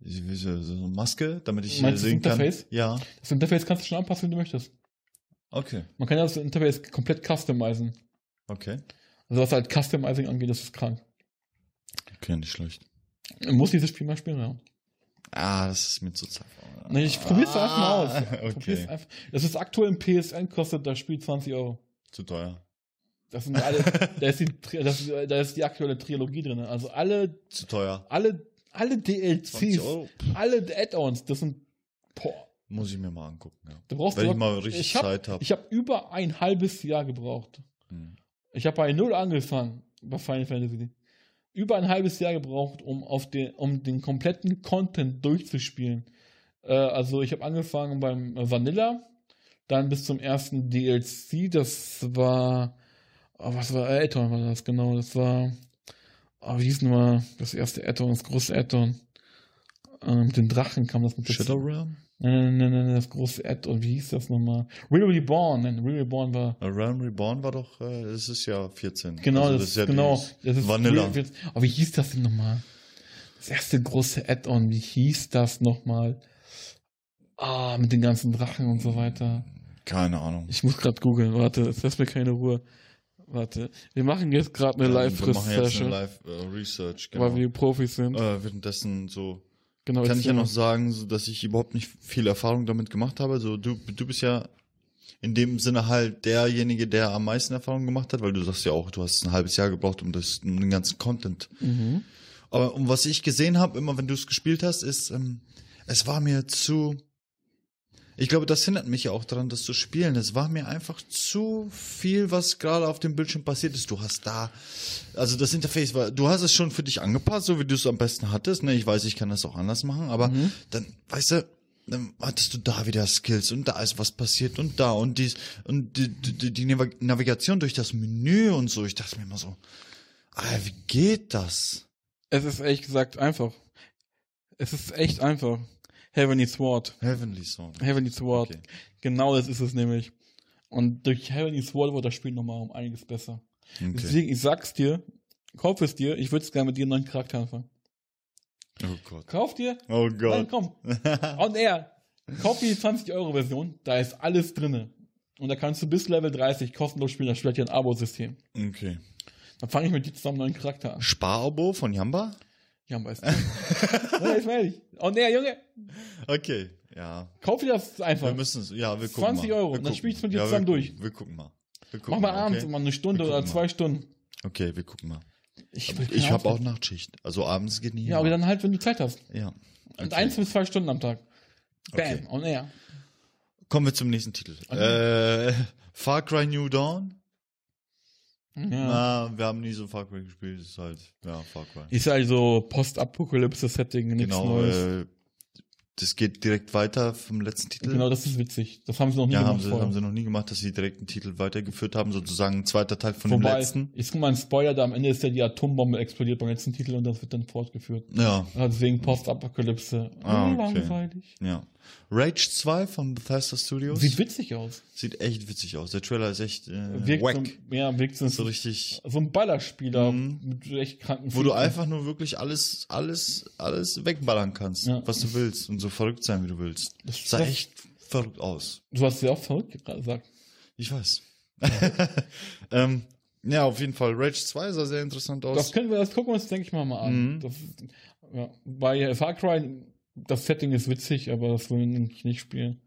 wie- wie so, Maske, damit ich äh, Meinst du das sehen kann. Interface? Ja, Das Interface kannst du schon anpassen, wie du möchtest. Okay, Man kann ja das Interface komplett customizen. okay. Also was halt Customizing angeht, das ist krank. Okay, nicht schlecht. Man muss dieses Spiel mal spielen, ja. Ah, das ist mir zu zart. Nee, ich probier's einfach mal aus. Ah, *laughs* Okay, einfach. Das ist aktuell im PSN, kostet das Spiel 20 Euro. zu teuer. Das sind alle, *laughs* da ist die, das, da ist die aktuelle Trilogie drin. Also alle, Zu teuer. alle, alle 20 DLCs, alle Add-ons, das sind, boah, Muss ich mir mal angucken, ja. da brauchst Wenn du ich mal richtig ich hab, Zeit habe. Ich habe über ein halbes Jahr gebraucht. Hm. Ich habe bei Null angefangen bei Final Fantasy. Über ein halbes Jahr gebraucht, um auf den, um den kompletten Content durchzuspielen. Äh, also ich habe angefangen beim Vanilla, dann bis zum ersten DLC, das war, oh, was war, Addon war das, genau, das war, oh, wie hieß nochmal das erste Addon, das große Addon, äh, mit den Drachen kam das mit dazu. Shadow Realm? Nein, nein, nein, nein, das große Add-on, wie hieß das nochmal? Real Reborn, nein, Real Reborn war, A Realm Reborn war doch, äh, es ist ja 14. genau, Also das, ist ja genau, das ist Vanilla. Real- Aber wie hieß das denn nochmal? Das erste große Add-on, wie hieß das nochmal? Ah, mit den ganzen Drachen und so weiter. Keine Ahnung. Ich muss gerade googeln, warte, jetzt lässt mir keine Ruhe. Warte, wir machen jetzt gerade eine Ähm, wir machen jetzt eine Live-Session, Live äh, Research, weil genau. wir Profis sind. Äh, währenddessen so genau, kann ich ja noch sagen, so, dass ich überhaupt nicht viel Erfahrung damit gemacht habe. So, du, du bist ja in dem Sinne halt derjenige, der am meisten Erfahrung gemacht hat, weil du sagst ja auch, du hast ein halbes Jahr gebraucht, um das, um den ganzen Content. Mhm. Aber um was ich gesehen habe, immer wenn du es gespielt hast, ist, ähm, es war mir zu. Ich glaube, das hindert mich ja auch daran, das zu spielen. Es war mir einfach zu viel, was gerade auf dem Bildschirm passiert ist. Du hast da, also das Interface war, du hast es schon für dich angepasst, so wie du es am besten hattest. Ne? Ich weiß, ich kann das auch anders machen, aber dann, weißt du, dann hattest du da wieder Skills und da ist was passiert und da und dies und die, die, die Nav- Navigation durch das Menü und so. Ich dachte mir immer so, Alter, wie geht das? Es ist ehrlich gesagt einfach. Es ist echt einfach. Heavenly Sword. Heavenly Song. Heavenly Sword. Okay. Genau das ist es nämlich. Und durch Heavenly Sword wird das Spiel nochmal um einiges besser. Okay. Deswegen, ich sag's dir, kauf es dir, ich würde es gerne mit dir einen neuen Charakter anfangen. Oh Gott. Kauf dir, Oh nein, Gott. komm. *laughs* On Air. Kauf dir die 20-Euro-Version, da ist alles drinne. Und da kannst du bis Level 30 kostenlos spielen, das spielt ja ein Abo-System. Okay. Dann fange ich mit dir zusammen einen neuen Charakter an. Sparabo von Jamba? Ja, am besten. *laughs* ja, ich meine ich. On Air, Junge, Okay. Ja. kauf dir das einfach. Wir müssen es, ja, wir gucken 20 mal. Euro, Wir dann gucken. spiel ich's mit dir ja, zusammen wir, durch. Wir gucken mal. Wir Mach gucken mal abends okay? immer eine Stunde oder gucken zwei mal. Stunden. Okay, wir gucken mal. Ich, Ich habe auch. Nachtschicht. Also abends geht nie. Ja, aber dann halt, wenn du Zeit hast. Ja. Und Okay. eins bis zwei Stunden am Tag. Bam, Okay. on air. Kommen wir zum nächsten Titel. Okay. Äh, Far Cry New Dawn? Ja. Na, wir haben nie so Far Cry gespielt. Ist halt, ja, Far Cry. Ist also Post-Apokalypse-Setting, nichts genau, Neues. äh, das geht direkt weiter vom letzten Titel. Genau, das ist witzig. Das haben sie noch nie ja, gemacht haben sie, vorher. haben sie noch nie gemacht, dass sie direkt einen Titel weitergeführt haben, sozusagen ein zweiter Teil von Wobei, dem letzten. ich guck mal ein Spoiler, da am Ende ist ja die Atombombe explodiert beim letzten Titel und das wird dann fortgeführt. Ja, Ja, deswegen Post-Apokalypse. Ah, okay. Langweilig. ja. Rage 2 von Bethesda Studios. Sieht witzig aus. Sieht echt witzig aus. Der Trailer ist echt äh, Wirkt wack. so, ja, wirkt so, so so, richtig, ein Ballerspieler Mhm. mit echt kranken wo du Füßen. einfach nur wirklich alles, alles, alles wegballern kannst, Ja. was du willst und so verrückt sein, wie du willst. Das- sah das- echt verrückt aus. Du hast ja auch verrückt gesagt. Ich weiß. *laughs* ähm, ja, auf jeden Fall. Rage 2 sah sehr interessant aus. Das können wir, das gucken wir uns, denke ich mal, mal an. Mhm. Das, ja, bei Far Cry, das Setting ist witzig, aber das wollen wir nicht spielen.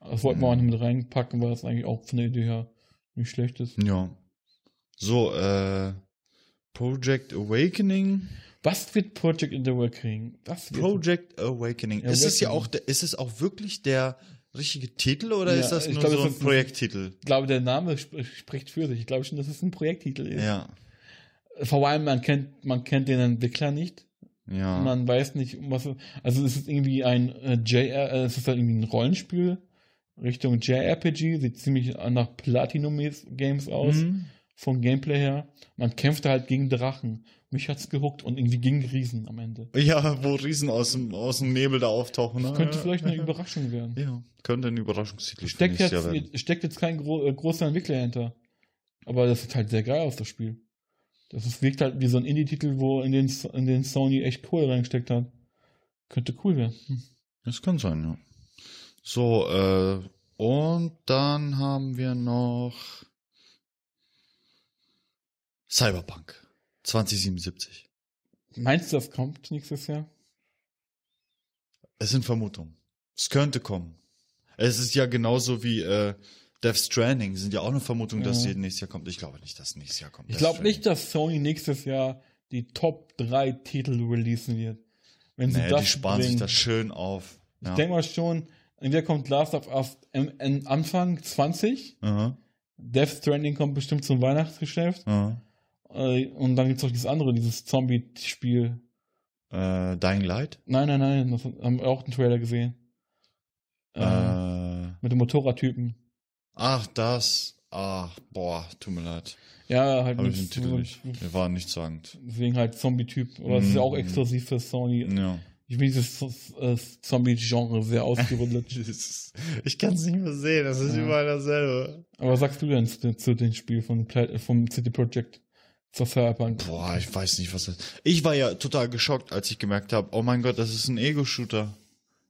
Das wollten wir Mhm. auch nicht mit reinpacken, weil das eigentlich auch von der Idee her nicht schlecht ist. ja. So, äh, Project Awakening. Was wird Project in the? Das wird, Project Awakening. Ist es ja Awakening. auch, ist es auch wirklich der richtige Titel oder Ja, ist das nur glaube, so ein- Projekttitel? ich glaube, der Name sp spricht für sich. Ich glaube schon, dass es ein Projekttitel ist. Ja. Vor allem, man kennt, man kennt den Entwickler nicht. Ja. Man weiß nicht, um was. Also es ist irgendwie ein äh, JR, äh, es ist halt irgendwie ein Rollenspiel Richtung JRPG, sieht ziemlich nach Platinum Games aus, Mhm. Vom Gameplay her. Man kämpft halt gegen Drachen. Mich hat's gehuckt und irgendwie gegen Riesen am Ende. Ja, wo Riesen aus dem, aus dem Nebel da auftauchen. Ne? Könnte vielleicht eine Überraschung werden. Ja, könnte ein Überraschungstitel Steckt jetzt, werden. steckt jetzt kein gro äh, großer Entwickler hinter. Aber das sieht halt sehr geil aus, das Spiel. Das ist, wirkt halt wie so ein Indie-Titel, wo in den, in den Sony echt Kohle reingesteckt hat. Könnte cool werden. Hm. Das kann sein, ja. So, äh, und dann haben wir noch Cyberpunk 2077. Meinst du, das kommt nächstes Jahr? Es sind Vermutungen. Es könnte kommen. Es ist ja genauso wie äh, Death Stranding. Sind ja auch eine Vermutung, dass Ja. sie nächstes Jahr kommt. Ich glaube nicht, dass nächstes Jahr kommt. Ich glaube nicht, dass Sony nächstes Jahr die Top 3 Titel releasen wird. Wenn sie Nee, das die sparen sich bringen. das schön auf. Ja. Ich denke mal schon, entweder kommt Last of Us am, am Anfang 20, Aha, Death Stranding kommt bestimmt zum Weihnachtsgeschäft aha. äh, und dann gibt's noch dieses andere, dieses Zombie-Spiel. Äh, Dying Light? Nein, nein, nein, das haben wir auch den Trailer gesehen. Ähm, Äh, Mit dem Motorradtypen. ach, das. Ach, boah, tut mir leid. Ja, halt Habe mit, ich den Titel nicht. Der war nicht sagend. Deswegen halt Zombie-Typ. Aber es ist ja auch Mhm. exklusiv für Sony. Ja. Ich bin dieses äh, Zombie-Genre sehr ausgerundet. *laughs* Ich kann es nicht mehr sehen, das ist Ja. überall dasselbe. Aber was sagst du denn zu, zu dem Spiel von, vom City Project? Zur Cyberpunk? Boah, ich weiß nicht, was das Ich war ja total geschockt, als ich gemerkt habe, oh mein Gott, das ist ein Ego-Shooter.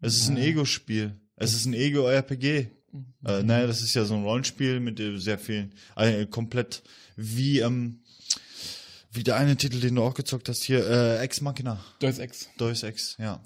Es ist ein. Ego-Spiel. Es ist ein Ego-RPG. Mhm. Äh, naja, das ist ja so ein Rollenspiel mit äh, sehr vielen, äh, komplett wie, ähm, wie der eine Titel, den du auch gezockt hast hier, äh, Ex Machina. Deus Ex. Deus Ex, ja.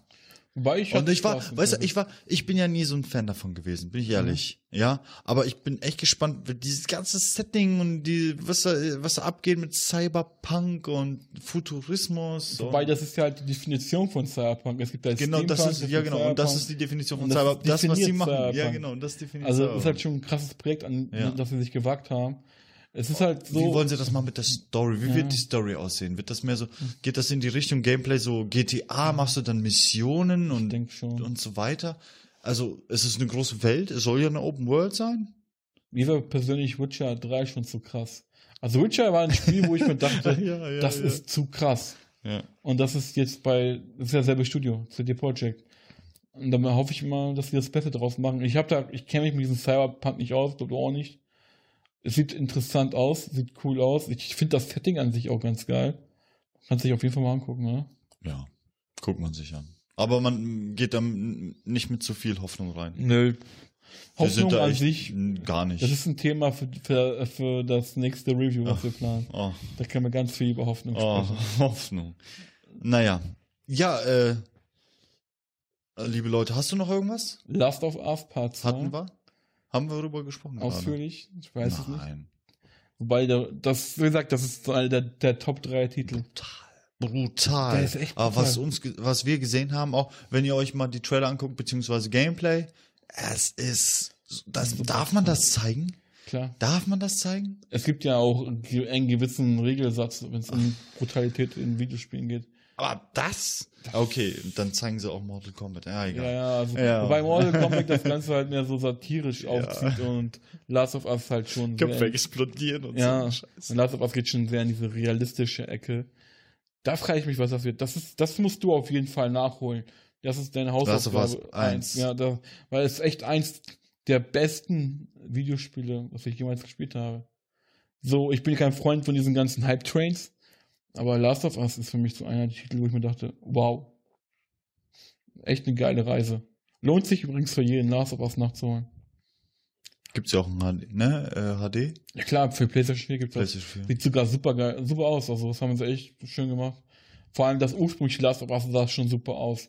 Wobei ich Und ich war, Spaß weißt du, ich war, ich bin ja nie so ein Fan davon gewesen, bin ich ehrlich. Ja, aber ich bin echt gespannt, dieses ganze Setting und die, was da, was da abgeht mit Cyberpunk und Futurismus. Wobei, und, das ist ja halt die Definition von Cyberpunk. Es gibt da genau, das ist, ja genau, und das ist die Definition von Und das Cyberpunk. Das, was sie machen. Ja, Cyberpunk. genau, das definiert Also, Cyberpunk. ist halt schon ein krasses Projekt, an Ja. das sie sich gewagt haben. Es ist halt so. Wie wollen sie das machen mit der Story? Wie Ja. wird die Story aussehen? Wird das mehr so, geht das in die Richtung Gameplay so GTA, machst du dann Missionen und, und so weiter? Also, es ist eine große Welt, es soll ja eine Open World sein? Mir war persönlich Witcher 3 schon zu krass. Also Witcher war ein Spiel, wo ich mir dachte, *laughs* Ja, ja, das ist zu krass. Und das ist jetzt bei, das ist ja selbe Studio, CD Projekt. Und dann hoffe ich mal, dass sie das Beste draus machen. Ich habe da, ich kenne mich mit diesem Cyberpunk nicht aus, glaube auch nicht. Es sieht interessant aus, sieht cool aus. Ich finde das Setting an sich auch ganz geil. Kannst sich auf jeden Fall mal angucken, ne? Ja, guckt man sich an. Aber man geht da nicht mit zu viel Hoffnung rein. Nö. Hoffnung da an sich, gar nicht. das ist ein Thema für, für, für das nächste Review, was Ach. wir planen. oh, Da können wir ganz viel über Hoffnung oh, sprechen. *laughs* Hoffnung. Naja. Ja, äh, äh, liebe Leute, hast du noch irgendwas? Last of Us Part 2. Hatten wir? Haben wir darüber gesprochen? gerade? Ausführlich? Ich weiß es nicht. Nein. Wobei, der, das, wie gesagt, das ist einer der, der Top 3 Titel. Brutal. Der ist echt Aber was brutal. uns, was wir gesehen haben, auch wenn ihr euch mal die Trailer anguckt, beziehungsweise Gameplay, es ist, das, Super. darf man das zeigen? Klar. Darf man das zeigen? Es gibt ja auch einen gewissen Regelsatz, wenn es um Brutalität in Videospielen geht. Aber das? Okay, dann zeigen sie auch Mortal Kombat. Ja, Ja, egal. ja, also Ja. wobei Mortal Kombat das Ganze halt mehr so satirisch aufzieht und Last of Us halt schon Köpfe explodieren und ja, so. und Scheiße. Last of Us geht schon sehr in diese realistische Ecke. Da frage ich mich, was das wird. Das ist, das musst du auf jeden Fall nachholen. Das ist deine Last of Us Hausaufgabe. eins. Ja, da, weil es ist echt eins der besten Videospiele, was ich jemals gespielt habe. So, ich bin kein Freund von diesen ganzen Hype-Trains, aber Last of Us ist für mich so einer der Titel, wo ich mir dachte, wow. Echt eine geile Reise. Lohnt sich übrigens für jeden, Last of Us nachzuholen. Gibt's ja auch ein HD, ne? Äh, HD? Ja klar, für PlayStation 4 gibt es das. PlayStation 4. Sieht sogar super geil, super aus. Also, das haben sie echt schön gemacht. Vor allem das ursprüngliche Last of Us sah schon super aus.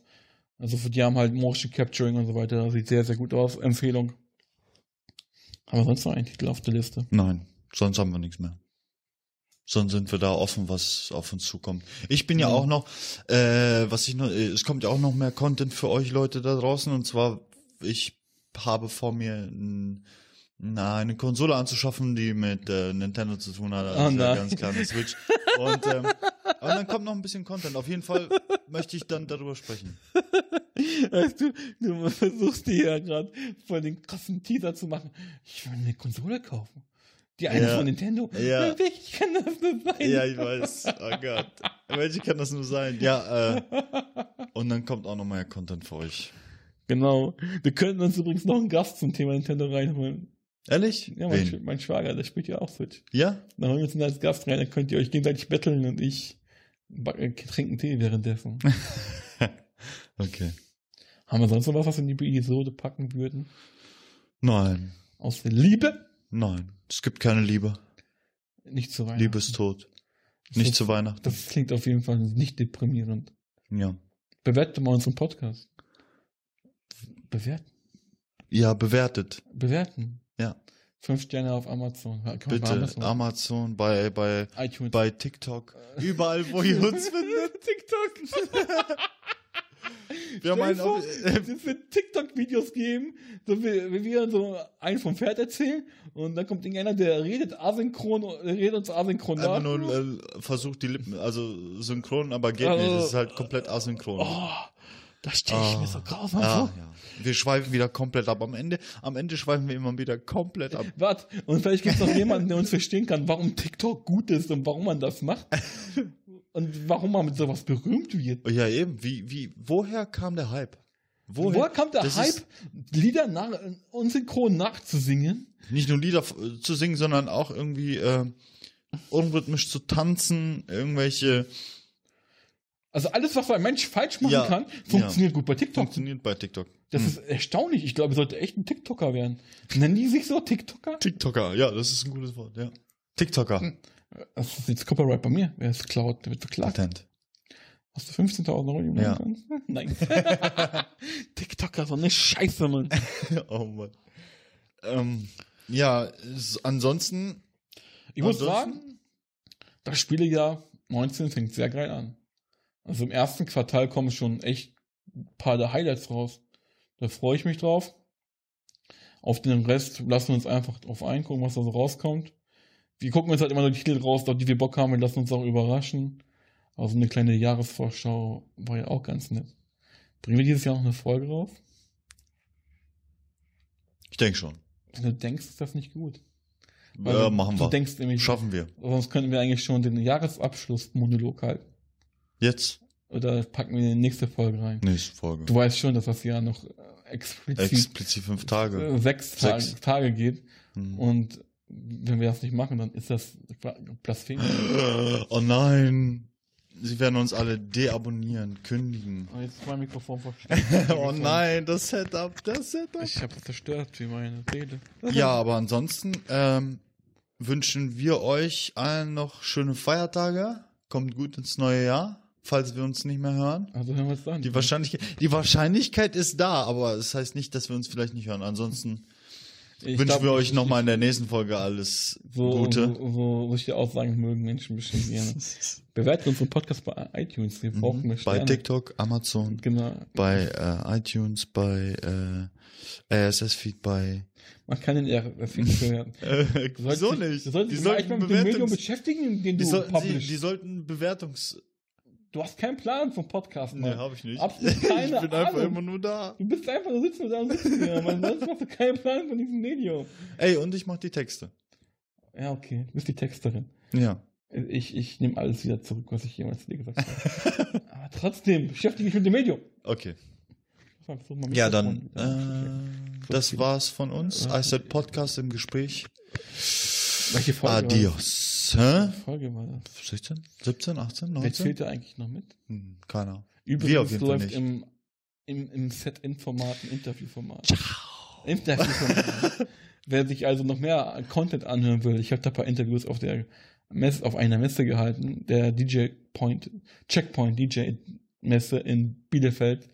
Also, die haben halt Motion Capturing und so weiter. Das sieht sehr, sehr gut aus. Empfehlung. Haben wir sonst noch einen Titel auf der Liste? Nein, sonst haben wir nichts mehr. Sonst sind wir da offen, was auf uns zukommt. Ich bin ja Ja. auch noch, äh, was ich noch, äh, es kommt ja auch noch mehr Content für euch Leute da draußen und zwar, ich habe vor mir ein, na, eine Konsole anzuschaffen, die mit äh, Nintendo zu tun hat. Oh Also ja nein. ganz klar eine Switch. *laughs* Und, ähm, aber dann kommt noch ein bisschen Content. Auf jeden Fall möchte ich dann darüber sprechen. Weißt du, du versuchst dir ja gerade voll den krassen Teaser zu machen. Ich will eine Konsole kaufen. Die eine Ja. von Nintendo. Ja. Ich kann das nicht sein. Ja, ich weiß. Oh Gott. Welche kann das nur sein? Ja, äh, und dann kommt auch noch mehr Content für euch. Genau. Wir könnten uns übrigens noch einen Gast zum Thema Nintendo reinholen. Ehrlich? Ja, mein, Sch mein Schwager, der spielt ja auch Switch. Ja? Dann holen wir uns ihn als Gast rein, dann könnt ihr euch gegenseitig betteln und ich äh, trinken Tee währenddessen. *laughs* Okay. Haben wir sonst noch was, was wir in die Episode packen würden? Nein. Aus der Liebe? Nein. Es gibt keine Liebe. Nicht zu Weihnachten. Liebe ist tot. Nicht das, zu Weihnachten. Das klingt auf jeden Fall nicht deprimierend. Ja. Bewertet mal unseren Podcast. Bewerten. Ja, bewertet. Bewerten. Ja. Fünf Sterne auf Amazon. Man bei Bitte. Amazon. Amazon, bei, bei, iTunes. bei TikTok. Überall, wo ihr uns *laughs* findet. TikTok. *laughs* Wir haben Stell dir vor, es wird TikTok-Videos geben, so wie, wir so einen vom Pferd erzählen und dann kommt irgendeiner, der redet asynchron, redet uns asynchron einfach nach. nur äh, versucht die Lippen, also synchron, aber geht Also- nicht. Es ist halt komplett asynchron. Oh, Da stelle ich mir so grausam Ah, vor. ja. Wir schweifen wieder komplett ab. Am Ende, am Ende schweifen wir immer wieder komplett ab. Warte, und vielleicht gibt es noch jemanden, der uns verstehen kann, warum TikTok gut ist und warum man das macht. *laughs* Und warum man mit sowas berühmt wird. Ja, eben. Wie, wie, woher kam der Hype? Woher, Woher kommt der Das Hype, Lieder nach, unsynchron nachzusingen? Nicht nur Lieder f- zu singen, sondern auch irgendwie äh, unrhythmisch zu tanzen, irgendwelche Also alles, was ein Mensch falsch machen Ja, kann, funktioniert gut bei TikTok. funktioniert bei TikTok. Das ist erstaunlich. Ich glaube, ich sollte echt ein TikToker werden. Nennen die sich so TikToker? TikToker, ja, das ist ein gutes Wort, ja. TikToker. Das ist jetzt Copyright bei mir. Wer es klaut, der wird verklagt. Patent. Hast du 15.000 Euro? du Ja. *laughs* Nein. *laughs* TikToker, so eine Scheiße, Mann. *laughs* oh Mann. Ähm, ja, ansonsten. Ich muss ansonsten- sagen, das Spielejahr 19 fängt sehr geil an. Also im ersten Quartal kommen schon echt ein paar der Highlights raus. Da freue ich mich drauf. Auf den Rest lassen wir uns einfach drauf eingucken, was da so rauskommt. Wir gucken uns halt immer nur die Titel raus, auf die wir Bock haben. Wir lassen uns auch überraschen. Also eine kleine Jahresvorschau war ja auch ganz nett. Bringen wir dieses Jahr noch eine Folge raus? Ich denke schon. Wenn du denkst, ist das nicht gut. Ja, machen du wir. denkst nämlich, Schaffen wir. sonst könnten wir eigentlich schon den Jahresabschluss-Monolog halten. Jetzt. Oder packen wir in die nächste Folge rein. Nächste Folge. Du weißt schon, dass das Jahr noch explizit Explizit fünf Tage. sechs, Tage, Sechs. Tage geht. Hm. Und wenn wir das nicht machen, dann ist das Blasphemie. *gasps* Oh nein. Sie werden uns alle deabonnieren, kündigen. Oh, jetzt ist mein Mikrofon versteckt. *laughs* oh nein, das Setup, das Setup. Ich habe es zerstört, wie meine Seele. Ja, aber ansonsten ähm, wünschen wir euch allen noch schöne Feiertage. Kommt gut ins neue Jahr, falls wir uns nicht mehr hören. Also hören wir es an. Die Wahrscheinlichkeit, die Wahrscheinlichkeit ist da, aber es das heißt nicht, dass wir uns vielleicht nicht hören. Ansonsten Ich wünschen glaub, wir euch ich- nochmal in der nächsten Folge alles so, Gute. So, so solche Aussagen mögen Menschen bestimmt gerne. *laughs* Bewerten unseren Podcast bei iTunes. Wir brauchen eine Mhm. Bei Sterne. TikTok, Amazon, Genau. bei äh, iTunes, bei äh, RSS-Feed, bei Man kann den RSS bewerten. *laughs* äh, Wieso nicht? Du solltest Die dich mal sollten, mal mit dem Medium beschäftigen, den die, du publishst. die sollten Bewertungs... Du hast keinen Plan vom Podcast, Nee, Mann. hab ich nicht. Absolut *laughs* keine ich bin einfach Ahnung. immer nur da. Du bist einfach nur sitzen da und sitzen hier, aber sonst hast du keinen Plan von diesem Medium. Ey, und ich mach die Texte. Ja, okay. Du bist die Texterin. Ja. Ich, ich nehme alles wieder zurück, was ich jemals zu dir gesagt habe. *laughs* aber trotzdem, beschäftige dich mit dem Medium. Okay. Ja, dann, äh, das war's von uns. I said Podcast im Gespräch. Welche Adios. Hä? war das? Folge war das? 16, 17, 18, Wer 19? zählt da eigentlich noch mit? Hm, keiner. Übrigens Wir jeden Fall läuft im, im, im Set-In-Format ein Interviewformat. Interviewformat. *laughs* Wer sich also noch mehr Content anhören will, ich habe da ein paar Interviews auf der Messe, auf einer Messe gehalten, der DJ Point, Checkpoint DJ Messe in Bielefeld.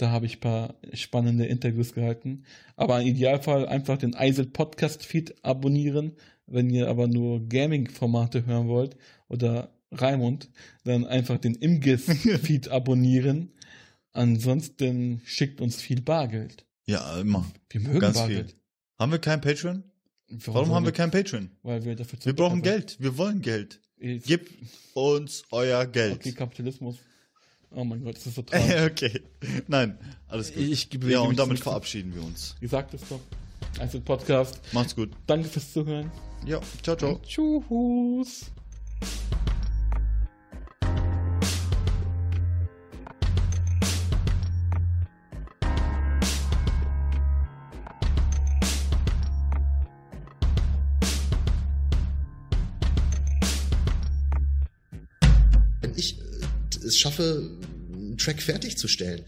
Da habe ich ein paar spannende Interviews gehalten. Aber im Idealfall einfach den Eisel Podcast Feed abonnieren. Wenn ihr aber nur Gaming-Formate hören wollt oder Raimund, dann einfach den Imgis *laughs* Feed abonnieren. Ansonsten schickt uns viel Bargeld. Ja, immer. Wir mögen Ganz Bargeld. Haben wir kein Patreon? Warum haben wir kein Patreon? Weil wir dafür zu Wir brauchen Geld. Wir wollen Geld. Gebt uns euer Geld. Okay, Kapitalismus. Oh mein Gott, das ist so *laughs* traurig. okay. Nein, alles gut. Ich bewege ja, und damit verabschieden wir uns. Wie sagt es doch? Also Podcast. Macht's gut. Danke fürs Zuhören. Ja, ciao, ciao. Tschüss. wenn ich äh, es schaffe, Track fertigzustellen,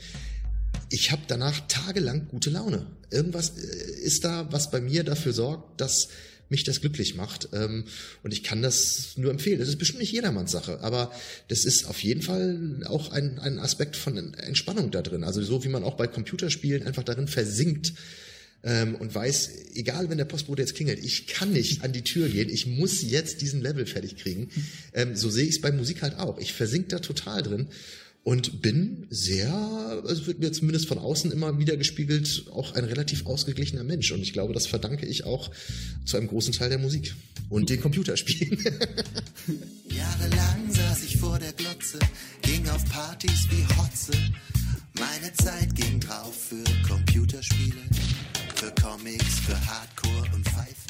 ich habe danach tagelang gute Laune. Irgendwas äh, ist da, was bei mir dafür sorgt, dass mich das glücklich macht. Ähm, Und ich kann das nur empfehlen. Das ist bestimmt nicht jedermanns Sache, aber das ist auf jeden Fall auch ein, ein Aspekt von Entspannung da drin. Also so wie man auch bei Computerspielen einfach darin versinkt, ähm, und weiß, egal wenn der Postbote jetzt klingelt, ich kann nicht an die Tür gehen, ich muss jetzt diesen Level fertig kriegen. *laughs* Ähm, so sehe ich es bei Musik halt auch. Ich versink da total drin und bin sehr, also wird mir zumindest von außen immer wieder gespiegelt, auch ein relativ ausgeglichener Mensch. Und ich glaube, das verdanke ich auch zu einem großen Teil der Musik und den Computerspielen. *laughs* Jahrelang saß ich vor der Glotze, ging auf Partys wie Hotze. Meine Zeit ging drauf für Computerspiele, für Comics, für Hardcore und Pfeife.